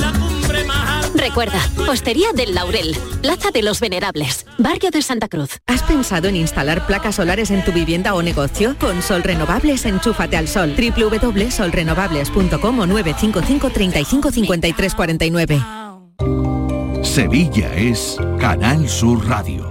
Recuerda, Hostería del Laurel, Plaza de los Venerables, Barrio de Santa Cruz. ¿Has pensado en instalar placas solares en tu vivienda o negocio? Con Sol Renovables, enchúfate al sol. www.solrenovables.com o 955 35 53 49. Sevilla es Canal Sur Radio.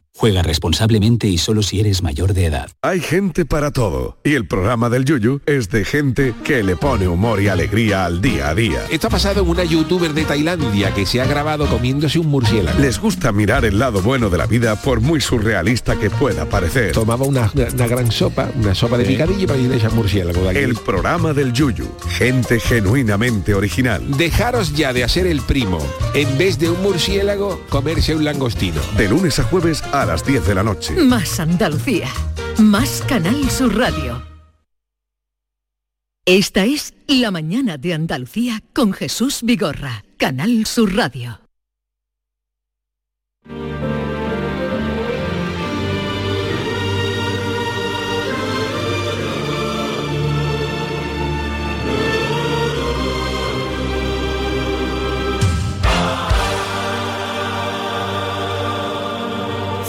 Juega responsablemente y solo si eres mayor de edad. Hay gente para todo y el programa del Yuyu es de gente que le pone humor y alegría al día a día. Esto ha pasado en una youtuber de Tailandia que se ha grabado comiéndose un murciélago. Les gusta mirar el lado bueno de la vida por muy surrealista que pueda parecer. Tomaba una, una gran sopa, una sopa de picadillo para ir a murciélago de aquí. El programa del Yuyu, gente genuinamente original. Dejaros ya de hacer el primo. En vez de un murciélago, comerse un langostino. De lunes a jueves a las 10 de la noche. Más Andalucía. Más Canal Sur Radio. Esta es La mañana de Andalucía con Jesús Vigorra. Canal Sur Radio.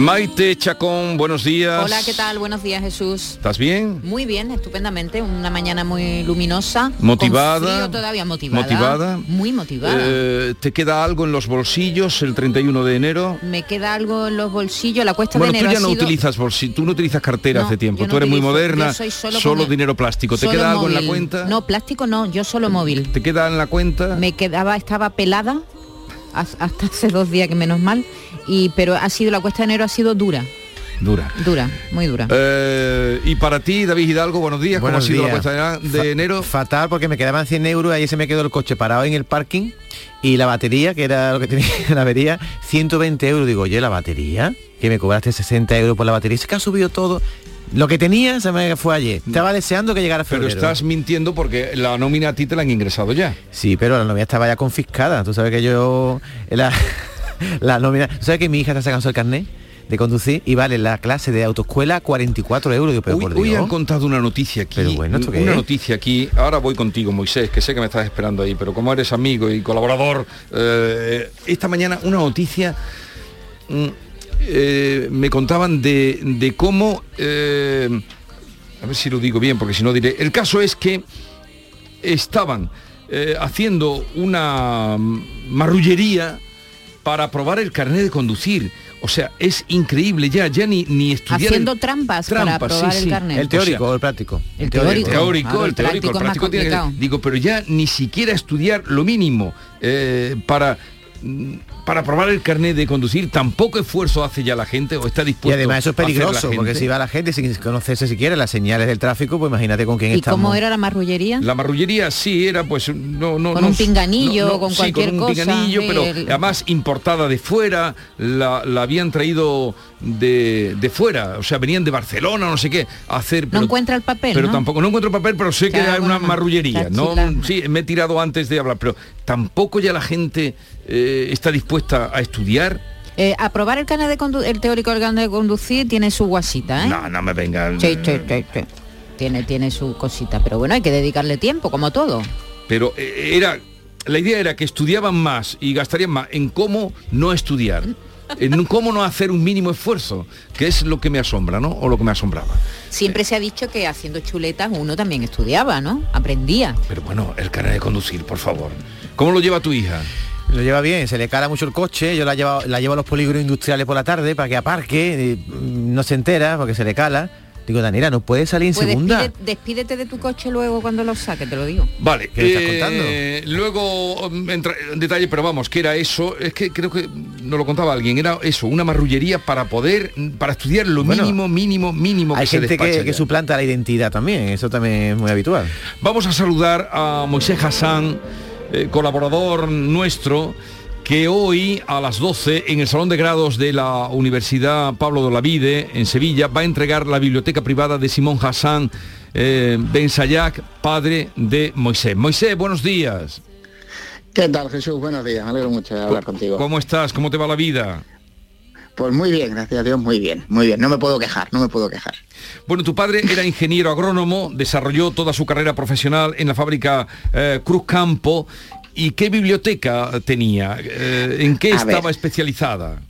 Maite Chacón, buenos días. Hola, ¿qué tal? Buenos días, Jesús. ¿Estás bien? Muy bien, estupendamente. Una mañana muy luminosa. Motivada. Con frío todavía motivada. Motivada. Muy motivada. Eh, ¿Te queda algo en los bolsillos el 31 de enero? Me queda algo en los bolsillos. La cuesta Bueno, de tú enero ya ha no sido- utilizas bolsillo, tú no utilizas cartera No, hace tiempo. no tú eres muy moderna, soy solo con dinero plástico. ¿Te Solo queda algo en la cuenta? No, plástico no, yo solo móvil. ¿Te queda en la cuenta? Me quedaba, estaba pelada hasta hace dos días que menos mal. Y, pero ha sido, la cuesta de enero ha sido dura, Dura. dura, muy dura. Eh, y para ti, David Hidalgo, buenos días. ¿Cómo Buenos ha sido la cuesta de, enero? Fatal porque me quedaban 100 euros, ahí se me quedó el coche parado en el parking y la batería, que era lo que <laughs> tenía la avería, 120 euros. Digo, oye, la batería, que me cobraste 60 euros por la batería, es que ha subido todo. Lo que tenía se me fue ayer. Estaba deseando que llegara Pero febrero. estás mintiendo porque la nómina a ti te la han ingresado ya. Sí, pero la nómina estaba ya confiscada. Tú sabes que yo... La, <laughs> la nómina... ¿tú ¿Sabes que mi hija está sacando el carnet de conducir y vale la clase de autoescuela 44 euros? Digo, pero Hoy, por hoy han contado una noticia aquí. Pero bueno, ¿esto qué una es? noticia aquí. Ahora voy contigo, Moisés, que sé que me estás esperando ahí, pero como eres amigo y colaborador, eh, esta mañana una noticia mm, eh, me contaban de, de cómo. eh, a ver si lo digo bien, porque si no diré. El caso es que estaban haciendo una marrullería para probar el carnet de conducir. O sea, es increíble ya, ya ni, ni estudiar. el- Haciendo trampas, para Trampas, probar sí, el sí. carnet. ¿El teórico o el práctico? El el teórico. teórico, Claro, el teórico, el práctico más práctico tiene que- digo, pero ya ni siquiera estudiar lo mínimo eh, para para probar el carnet de conducir, tampoco esfuerzo hace ya la gente o está Y dispuesto además eso es peligroso, porque si va la gente sin conocerse siquiera las señales del tráfico, pues imagínate con quién ¿Y estamos. cómo era la marrullería? La marrullería sí era pues no no Con no- un pinganillo, no, no, con sí, cualquier con un cosa, pinganillo, pero el- además importada de fuera, la, la habían traído de, de fuera, o sea, venían de Barcelona, no sé qué, a hacer No pero- encuentra el papel, pero ¿no? tampoco no encuentro papel pero sé que era una marrullería no sí me he tirado antes de hablar pero tampoco ya la gente eh, está dispuesta a estudiar Eh, aprobar el carnet de el teórico del carnet de conducir tiene su guasita, ¿eh? no no me venga Sí, sí, sí, sí. Tiene, tiene su cosita, pero bueno, hay que dedicarle tiempo, como todo. pero eh, era la idea era que estudiaban más y gastarían más en cómo no estudiar <laughs> en cómo no hacer un mínimo esfuerzo que es lo que me asombra no o lo que me asombraba Siempre se ha dicho que haciendo chuletas uno también estudiaba, ¿no? Aprendía. pero bueno el carnet de conducir por favor cómo lo lleva tu hija Lo lleva bien, se le cala mucho el coche, yo la llevo, la llevo a los polígonos industriales por la tarde para que aparque, mm, no se entera porque se le cala. Digo, Daniela, no puede salir en Pues segunda. despide- despídete de tu coche luego cuando lo saques, te lo digo. Vale, ¿Qué me estás eh, luego entra en detalle, pero vamos, que era eso, es que creo que nos lo contaba alguien, era eso, una marrullería para poder, para estudiar lo Bueno, mínimo, mínimo, mínimo Hay que se gente despacha que, que suplanta la identidad también, eso también es muy habitual. Vamos a saludar a Moisés Hassan, eh, colaborador nuestro, que hoy a las 12 en el Salón de Grados de la Universidad Pablo de Olavide en Sevilla va a entregar la biblioteca privada de Simón Hassan eh, Ben Sayak, padre de Moisés. Moisés, buenos días. ¿Qué tal Jesús? Buenos días, me alegro mucho de hablar contigo. ¿Cómo estás? ¿Cómo te va la vida? Pues muy bien, gracias a Dios, muy bien, muy bien. No me puedo quejar, no me puedo quejar. Bueno, tu padre era ingeniero agrónomo, desarrolló toda su carrera profesional en la fábrica eh, Cruz Campo. ¿Y qué biblioteca tenía? Eh, ¿En qué A estaba ver. especializada?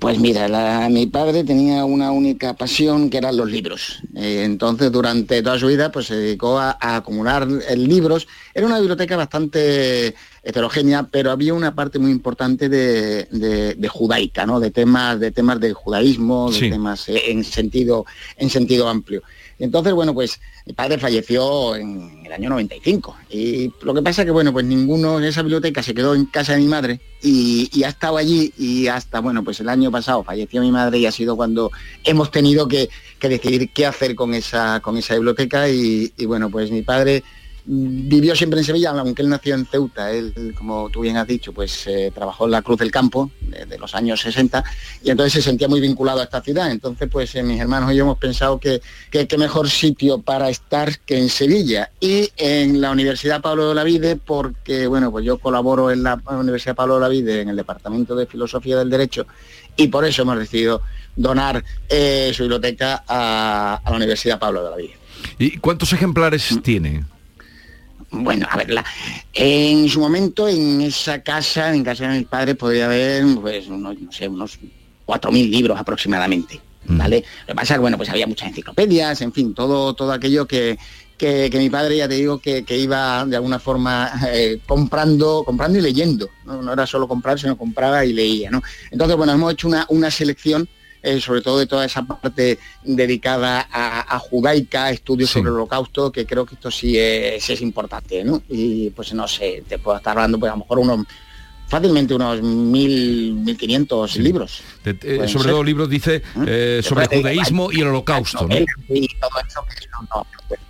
Pues mira, la- mi padre tenía una única pasión que eran los libros. Eh, entonces, durante toda su vida, pues se dedicó a, a acumular eh, libros. Era una biblioteca bastante heterogénea, pero había una parte muy importante de, de- de judaica, ¿no? De temas, de temas del judaísmo, de Sí. temas eh, en sentido, en sentido amplio. Entonces, bueno, pues mi padre falleció en el año 95. Y lo que pasa que, bueno, pues ninguno de esa biblioteca se quedó en casa de mi madre y, ha estado allí y hasta, bueno, pues el año pasado falleció mi madre y ha sido cuando hemos tenido que, que decidir qué hacer con esa, con esa biblioteca y, bueno, pues mi padre vivió siempre en Sevilla, aunque él nació en Ceuta, él, como tú bien has dicho, pues eh, trabajó en la Cruz del Campo desde los años 60 y entonces se sentía muy vinculado a esta ciudad. Entonces, pues eh, mis hermanos y yo hemos pensado que qué mejor sitio para estar que en Sevilla y en la Universidad Pablo de Olavide porque, bueno, pues yo colaboro en la Universidad Pablo de Olavide en el Departamento de Filosofía del Derecho y por eso hemos decidido donar eh, su biblioteca a, a la Universidad Pablo de Olavide. ¿Y cuántos ejemplares tiene? Bueno, a ver, la- en su momento en esa casa, en casa de mis padres, podría haber, pues, unos, no sé, unos 4.000 libros aproximadamente, ¿vale? Lo que pasa es que, bueno, pues había muchas enciclopedias, en fin, todo, todo aquello que, que, que mi padre, ya te digo, que, que iba de alguna forma eh, comprando, comprando y leyendo, ¿no? No era solo comprar, sino compraba y leía, ¿no? Entonces, bueno, hemos hecho una, una selección eh, sobre todo de toda esa parte dedicada a, a judaica, estudios sobre el holocausto, que creo que esto sí es, sí es importante, ¿no? Y pues no sé, te puedo estar hablando pues a lo mejor unos fácilmente unos mil, mil quinientos libros. Te- te- Pueden sobre ser. todo libros dice eh, sobre el judaísmo y el holocausto, ¿no? Y todo eso que no, no, pues,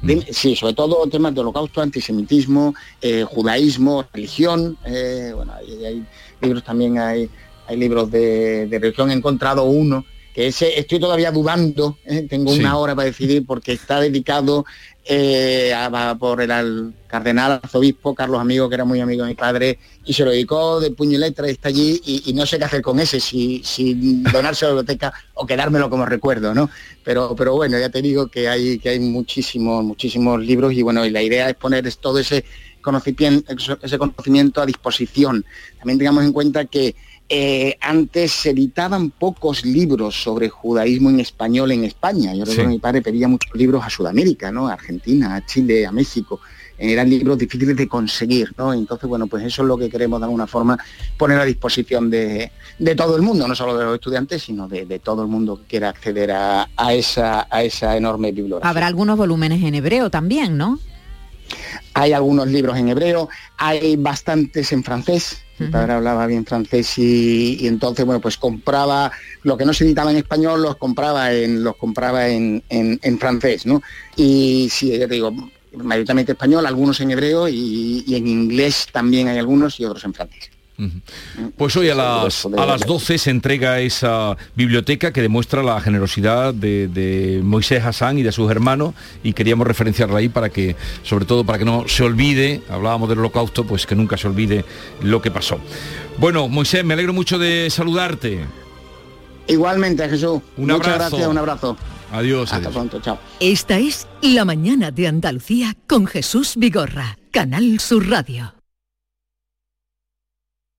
dime- Sí, sobre todo temas de holocausto, antisemitismo, eh, judaísmo, religión. eh, bueno, hay, hay libros también, hay, hay libros de, de religión. He encontrado uno que ese estoy todavía dudando, eh, tengo Sí. una hora para decidir porque está dedicado eh, a- a- por el al- cardenal arzobispo Carlos Amigo, que era muy amigo de mi padre, y se lo dedicó de puño y letra, y está allí, y, y no sé qué hacer con ese, si, si donarse a la biblioteca o quedármelo como recuerdo, ¿no? Pero, pero bueno, ya te digo que hay, que hay muchísimos, muchísimos libros, y bueno, y la idea es poner todo ese conocimiento, ese conocimiento a disposición. También tengamos en cuenta que eh, antes se editaban pocos libros sobre judaísmo en español en España. Yo recuerdo Sí. que mi padre pedía muchos libros a Sudamérica, ¿no? A Argentina, a Chile, a México. Eran libros difíciles de conseguir, ¿no? Entonces, bueno, pues eso es lo que queremos de alguna forma poner a disposición de, de todo el mundo, no solo de los estudiantes, sino de, de todo el mundo que quiera acceder a, a esa, a esa enorme bibliografía. Habrá algunos volúmenes en hebreo también, ¿no? Hay algunos libros en hebreo, hay bastantes en francés. Mi padre hablaba bien francés y, y entonces bueno pues compraba lo que no se editaba en español los compraba en los compraba en, en- en francés, ¿no? Y sí, ya te digo, mayoritariamente español, algunos en hebreo y, y en inglés también hay algunos y otros en francés. Pues hoy a las, a las 12 se entrega esa biblioteca que demuestra la generosidad de, de Moisés Hassan y de sus hermanos y queríamos referenciarla ahí para que, sobre todo para que no se olvide, hablábamos del holocausto, pues que nunca se olvide lo que pasó. Bueno, Moisés, me alegro mucho de saludarte. Igualmente, Jesús. Un Muchas abrazo. gracias, un abrazo. Adiós. Hasta pronto, chao. Esta es La mañana de Andalucía con Jesús Vigorra, Canal Sur Radio.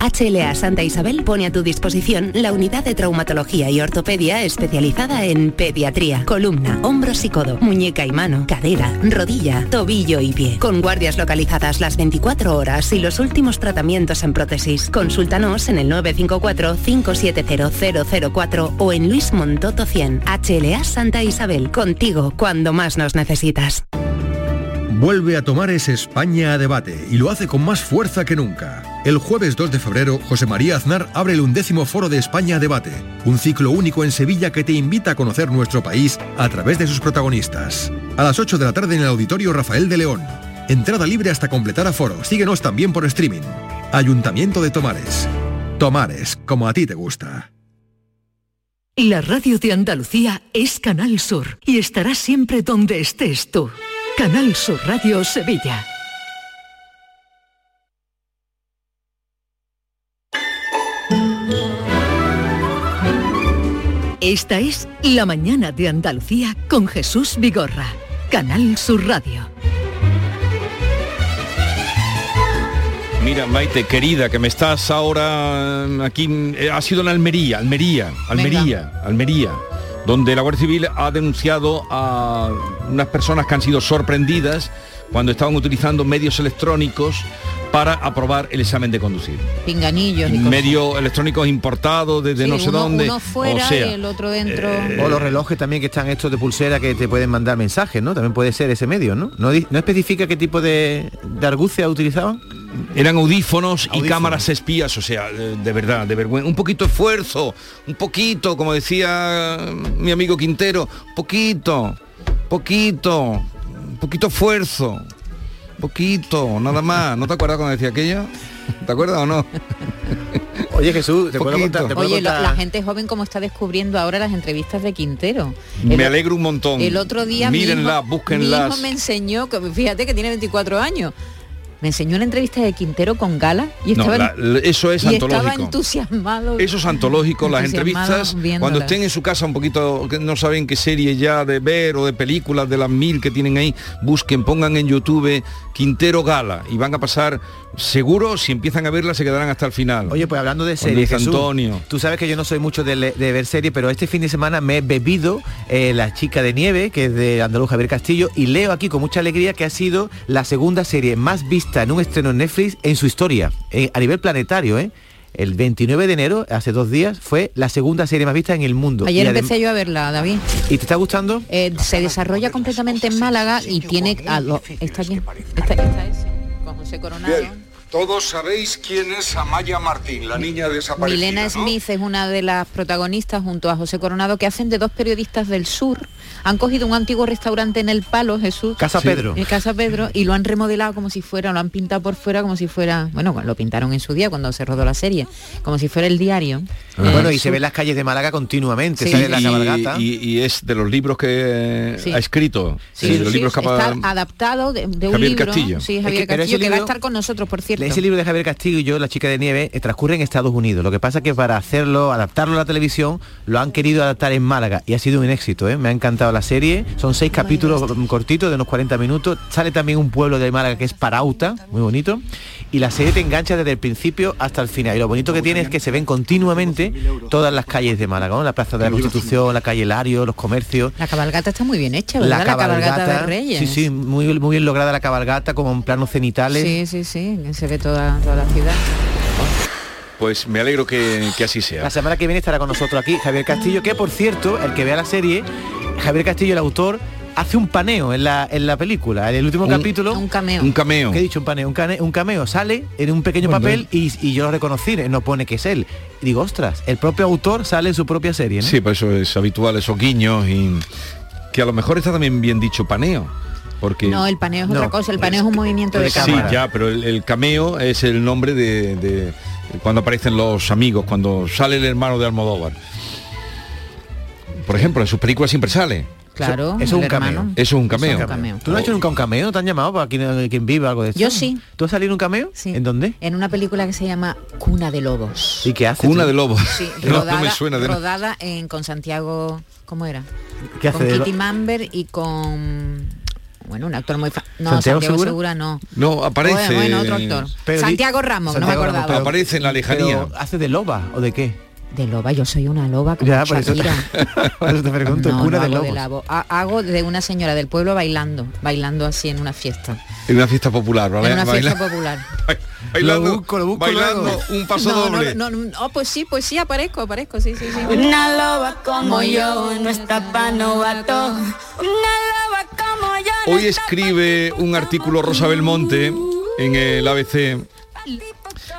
HLA Santa Isabel pone a tu disposición la unidad de traumatología y ortopedia especializada en pediatría, columna, hombros y codo, muñeca y mano, cadera, rodilla, tobillo y pie. Con guardias localizadas las 24 horas y los últimos tratamientos en prótesis. Consúltanos en el 954-570004 o en Luis Montoto 100. HLA Santa Isabel, contigo cuando más nos necesitas. Vuelve a tomar ese España a debate y lo hace con más fuerza que nunca. El jueves 2 de febrero, José María Aznar abre el undécimo Foro de España debate, un ciclo único en Sevilla que te invita a conocer nuestro país a través de sus protagonistas. A las 8 de la tarde en el Auditorio Rafael de León. Entrada libre hasta completar aforo. Síguenos también por streaming. Ayuntamiento de Tomares. Tomares, como a ti te gusta. La radio de Andalucía es Canal Sur y estará siempre donde estés tú. Canal Sur Radio Sevilla. Esta es La mañana de Andalucía con Jesús Vigorra. Canal Sur Radio. Mira, Maite, querida, que me estás ahora mm, aquí, eh, ha sido en Almería, Almería, Almería, Almería, donde la Guardia Civil ha denunciado a unas personas que han sido sorprendidas cuando estaban utilizando medios electrónicos para aprobar el examen de conducir. Pinganillos y. Medios electrónicos importados desde Sí, no sé uno- dónde. Uno fuera o sea, y el otro dentro. O los relojes también que están estos de pulsera que te pueden mandar mensajes, ¿no? También puede ser ese medio, ¿no? ¿No, especifica qué tipo de, de argucia utilizaban? Eran audífonos, y cámaras espías, o sea, de, de verdad, de vergüenza. Un poquito de esfuerzo, un poquito, como decía mi amigo Quintero, poquito, poquito, poquito esfuerzo, poquito, nada más. ¿No te acuerdas cuando decía aquello? ¿Te acuerdas o no? Oye Jesús, te puedo contar, te puedo Oye, contar- la gente joven como está descubriendo ahora las entrevistas de Quintero. Me alegro un montón. El otro día mi Mírenlas, hijo- búsquenlas. Mi hijo me enseñó, que fíjate que tiene 24 años, me enseñó una entrevista de Quintero con Gala y No, estaba, la- la- eso es y estaba antológico. entusiasmado. Eso es antológico, las entrevistas, viéndolas. cuando estén en su casa un poquito, que no saben qué serie ya de ver o de películas de las mil que tienen ahí, busquen, pongan en YouTube Quintero Gala y van a pasar, seguro, si empiezan a verla se quedarán hasta el final. Oye, pues hablando de series, Jesús, Antonio. tú sabes que yo no soy mucho de, le- de ver series, pero este fin de semana me he bebido eh, La chica de nieve, que es de Andaluz Javier Castillo, y leo aquí con mucha alegría que ha sido la segunda serie más vista en un estreno en Netflix en su historia, eh, a nivel planetario, ¿eh? El 29 de enero, hace dos días, fue la segunda serie más vista en el mundo. Ayer empecé yo a verla, David. ¿Y te está gustando? Eh, se desarrolla completamente en Málaga y tiene... a lo- está aquí. Esta, esta es, con José Coronado. Todos sabéis quién es Amaya Martín, la niña desaparecida. Milena ¿no? Smith es una de las protagonistas junto a José Coronado que hacen de dos periodistas del sur. Han cogido un antiguo restaurante en El Palo, Jesús. Casa Sí. Pedro. En Casa Pedro y lo han remodelado como si fuera, lo han pintado por fuera como si fuera, bueno, lo pintaron en su día cuando se rodó la serie, como si fuera el diario. Bueno, Eh, y se ven las calles de Málaga continuamente, Sí. sale la y, cabalgata. y- y es de los libros que Sí. ha escrito, Sí, de sí, los libros que está ha- adaptado de, de un Javier libro. Castillo. Sí, Es Javier que- pero Castillo, que va a estar con nosotros, por cierto. Ese libro de Javier Castillo y yo, La chica de nieve, eh, transcurre en Estados Unidos. Lo que pasa que para hacerlo, adaptarlo a la televisión, lo han querido adaptar en Málaga y ha sido un éxito. ¿eh? Me ha encantado la serie. Son seis capítulos mm, cortitos de unos 40 minutos. Sale también un pueblo de Málaga que es Parauta, muy bonito. Y la serie te engancha desde el principio hasta el final. Y lo bonito que tiene es que se ven continuamente todas las calles de Málaga, ¿no? la Plaza de la Constitución, la calle Lario, los comercios. La cabalgata está muy bien hecha, ¿verdad? La La cabalgata, de Reyes. sí, sí, muy, muy bien lograda la cabalgata, como en planos cenitales. Sí, sí, sí, se ve toda, toda la ciudad. Pues me alegro que, que así sea. La semana que viene estará con nosotros aquí Javier Castillo, que por cierto, el que vea la serie, Javier Castillo, el autor, hace un paneo en la, en la película. En el último Un- Un capítulo. cameo. Un cameo. ¿Qué he dicho? Un paneo. Un, cane- un cameo. Sale en un pequeño Bueno. papel y, y yo lo reconocí, no pone que es él. Y digo, ostras, el propio autor sale en su propia serie, ¿no? Sí, pues eso es habitual, esos guiños y que a lo mejor está también bien dicho paneo. Porque No, el paneo es otra No, cosa, el paneo es un movimiento de Sí, cámara. ya, pero el, el cameo es el nombre de, de cuando aparecen los amigos, cuando sale el hermano de Almodóvar. Por ejemplo, en sus películas siempre sale. Claro, Eso es un cameo. Eso es un cameo. Eso es un cameo. ¿Tú no has hecho nunca un cameo? ¿Te han llamado para quien, quien viva algo de esto? Yo sí. ¿Tú has salido en un cameo? Sí. ¿En dónde? En una película que se llama Cuna de Lobos. ¿Y qué haces? Cuna tú? de lobos. Sí, <laughs> No, no rodada, me suena de nada. rodada en, con Santiago, ¿cómo era? ¿Qué hace con Kitty Mamber y con bueno, un actor muy fa- No, ¿Santiago Santiago, Segura? Segura? no. No, aparece. Bueno, bueno, otro actor. Pero Santiago Ramos, no me Santiago acordaba. pero- Aparece en la lejanía. pero ¿Hace de loba o de qué? De loba, yo soy una loba como Ya, por eso, Shakira. <laughs> por eso te pregunto, No, cuna no de hago lobos. de la hago de una señora del pueblo bailando, bailando así en una fiesta. En una fiesta popular, ¿vale? En una Baila- fiesta popular. <laughs> bailando, Lo busco, lo busco bailando luego. un paso no, doble. No, no, no, oh, pues sí, pues sí, aparezco, aparezco, sí, sí, sí. Una loba como yo no está pa' novato. Una loba como yo. Hoy escribe un artículo Rosa Belmonte en el ABC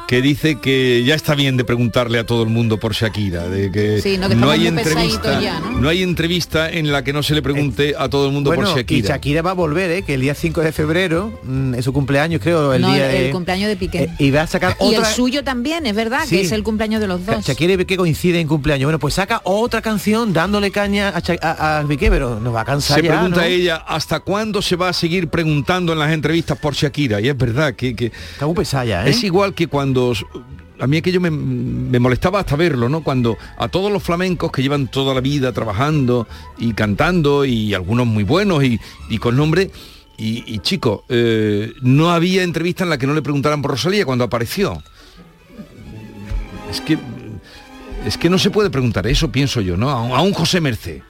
que dice que ya está bien de preguntarle a todo el mundo por Shakira, de que Sí, no, que estamos hay entrevista, ya, ¿no? hay entrevista en la que no se le pregunte a todo el mundo Bueno, por y Shakira. Shakira va a volver, ¿eh? que el día 5 de febrero mm, es su cumpleaños, creo, el No, día el, de... cumpleaños de Piqué. eh, y va a sacar y otra... el suyo también, es verdad, Sí. que es el cumpleaños de los dos. Shakira y Piqué coinciden en cumpleaños. Bueno, pues saca otra canción dándole caña a, Cha- a, a Piqué, pero nos va a cansar Se ya, pregunta ¿no? ella, ¿hasta cuándo se va a seguir preguntando en las entrevistas por Shakira? Y es verdad que... que Está muy pesada ya, ¿eh? Es igual que cuando... A mí aquello me, me molestaba hasta verlo, ¿no? Cuando a todos los flamencos que llevan toda la vida trabajando y cantando, y algunos muy buenos y, con nombre, y, y chicos, eh, no había entrevista en la que no le preguntaran por Rosalía cuando apareció. Es que es que no se puede preguntar eso, pienso yo, ¿no? A un, a un José Merced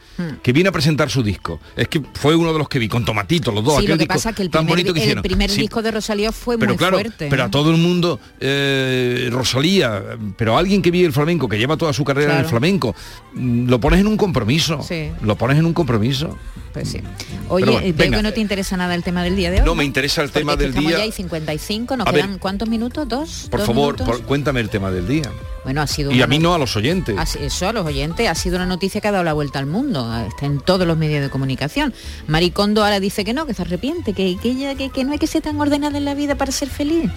que viene a presentar su disco. Es que fue uno de los que vi con Tomatito, los dos. Sí, aquel lo que disco pasa que el tan primer, bonito que el primer Sí, disco de Rosalía fue pero muy claro, fuerte. pero a todo el mundo, eh, Rosalía, pero alguien que vive el flamenco, que lleva toda su carrera en el flamenco, mm, lo pones en un compromiso. Sí. Lo pones en un compromiso. Pues sí. Oye, bueno, eh, veo venga. que no te interesa nada el tema del día de hoy. No, me interesa el Porque tema del día. ya hay 55, nos A ver. quedan ¿cuántos minutos? ¿Dos? Por ¿Dos favor, por- cuéntame el tema del día. Bueno, ha sido Y una a mí no- a los oyentes. si- Eso a los oyentes ha sido una noticia que ha dado la vuelta al mundo, está en todos los medios de comunicación. Maricondo ahora dice que no, que se arrepiente, que, que, ella- que, que no hay que ser tan ordenada en la vida para ser feliz.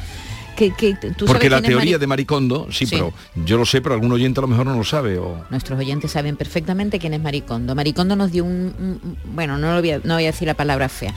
Que, que tú Porque la teoría Mari- de Maricondo, sí, Sí. pero yo lo sé, pero algún oyente a lo mejor no lo sabe. O... Nuestros oyentes saben perfectamente quién es Maricondo. Maricondo nos dio un, un- un- bueno, no, lo voy a, no voy a decir la palabra fea.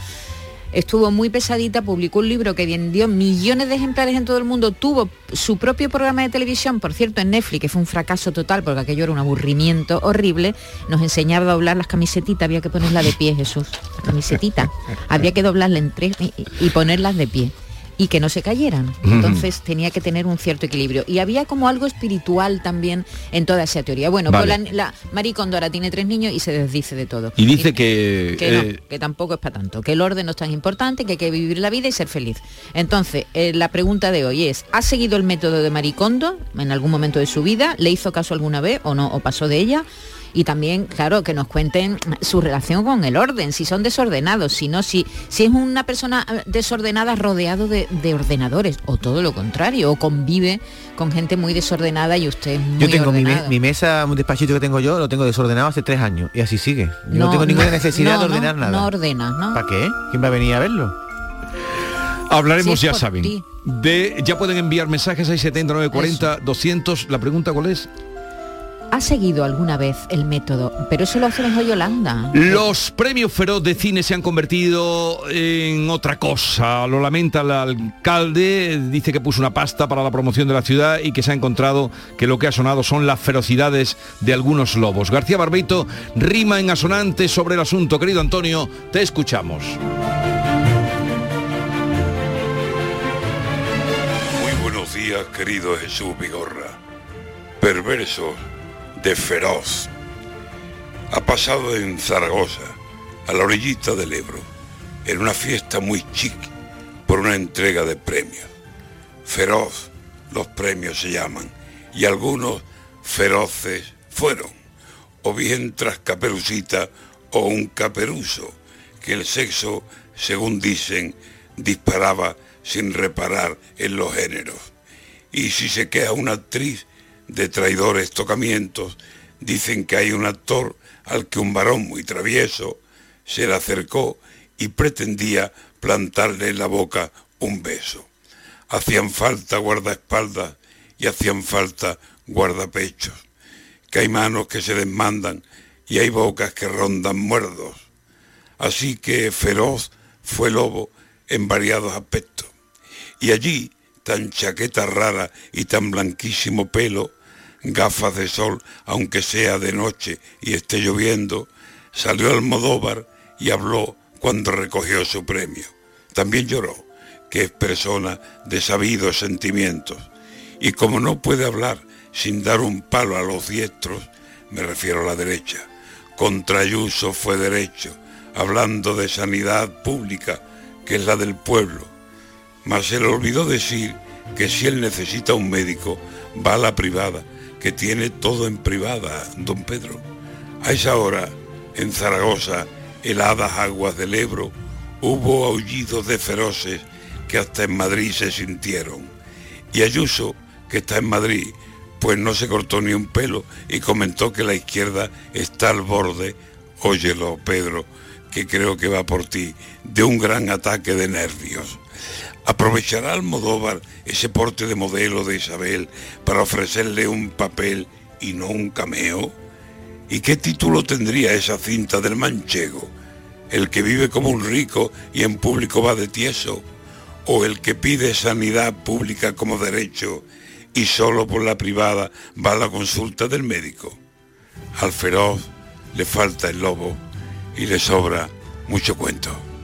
Estuvo muy pesadita, publicó un libro que vendió millones de ejemplares en todo el mundo, tuvo su propio programa de televisión, por cierto, en Netflix, que fue un fracaso total porque aquello era un aburrimiento horrible. Nos enseñaba a doblar las camisetitas, había que ponerla de pie, Jesús. Camisetita. había que doblarla en tres y, y ponerlas de pie y que no se cayeran. Entonces tenía que tener un cierto equilibrio. Y había como algo espiritual también en toda esa teoría. Bueno, Vale. pues la, la Marie tiene tres niños y se desdice de todo. Y dice que... Que no, eh, que tampoco es para tanto, que el orden no es tan importante, que hay que vivir la vida y ser feliz. Entonces, eh, la pregunta de hoy es, ¿ha seguido el método de Maricondo en algún momento de su vida? ¿Le hizo caso alguna vez o no? ¿O pasó de ella? Y también, claro, que nos cuenten su relación con el orden, si son desordenados, si no, si, si es una persona eh, desordenada rodeado de, de ordenadores, o todo lo contrario, o convive con gente muy desordenada y usted es muy Yo tengo mi, me- ordenado. mi mesa, un despachito que tengo yo, lo tengo desordenado hace tres años y así sigue. Yo no, tengo ninguna necesidad no, de ordenar no, nada. No ordena, ¿no? ¿Para qué? ¿Quién va a venir a verlo? Hablaremos, Si ya saben. ti. De, ya pueden enviar mensajes 679 40 200. La pregunta cuál es? ¿Ha seguido alguna vez el método? Pero eso lo hace mejor Yolanda. Los premios Feroz de cine se han convertido en otra cosa. Lo lamenta el alcalde, dice que puso una pasta para la promoción de la ciudad y que se ha encontrado que lo que ha sonado son las ferocidades de algunos lobos. García Barbeito rima en asonante sobre el asunto. Querido Antonio, te escuchamos. Muy buenos días, querido Jesús Vigorra. Perversos de feroz. Ha pasado en Zaragoza, a la orillita del Ebro, en una fiesta muy chic por una entrega de premios. Feroz, los premios se llaman, y algunos feroces fueron, o bien tras caperucita o un caperuso, que el sexo, según dicen, disparaba sin reparar en los géneros. Y si se queda una actriz de traidores tocamientos, dicen que hay un actor al que un varón muy travieso se le acercó y pretendía plantarle en la boca un beso. Hacían falta guardaespaldas y hacían falta guardapechos, que hay manos que se desmandan y hay bocas que rondan muerdos. Así que feroz fue lobo en variados aspectos. Y allí, tan chaqueta rara y tan blanquísimo pelo, gafas de sol, aunque sea de noche y esté lloviendo, salió Almodóvar y habló cuando recogió su premio. También lloró, que es persona de sabidos sentimientos. Y como no puede hablar sin dar un palo a los diestros, me refiero a la derecha, contra Ayuso fue derecho, hablando de sanidad pública, que es la del pueblo. Mas se le olvidó decir que si él necesita un médico, va a la privada, que tiene todo en privada, don Pedro. A esa hora, en Zaragoza, heladas aguas del Ebro, hubo aullidos de feroces que hasta en Madrid se sintieron. Y Ayuso, que está en Madrid, pues no se cortó ni un pelo y comentó que la izquierda está al borde, óyelo Pedro, que creo que va por ti, de un gran ataque de nervios. ¿Aprovechará Almodóvar ese porte de modelo de Isabel para ofrecerle un papel y no un cameo? ¿Y qué título tendría esa cinta del manchego? ¿El que vive como un rico y en público va de tieso? ¿O el que pide sanidad pública como derecho y solo por la privada va a la consulta del médico? Al feroz le falta el lobo y le sobra mucho cuento.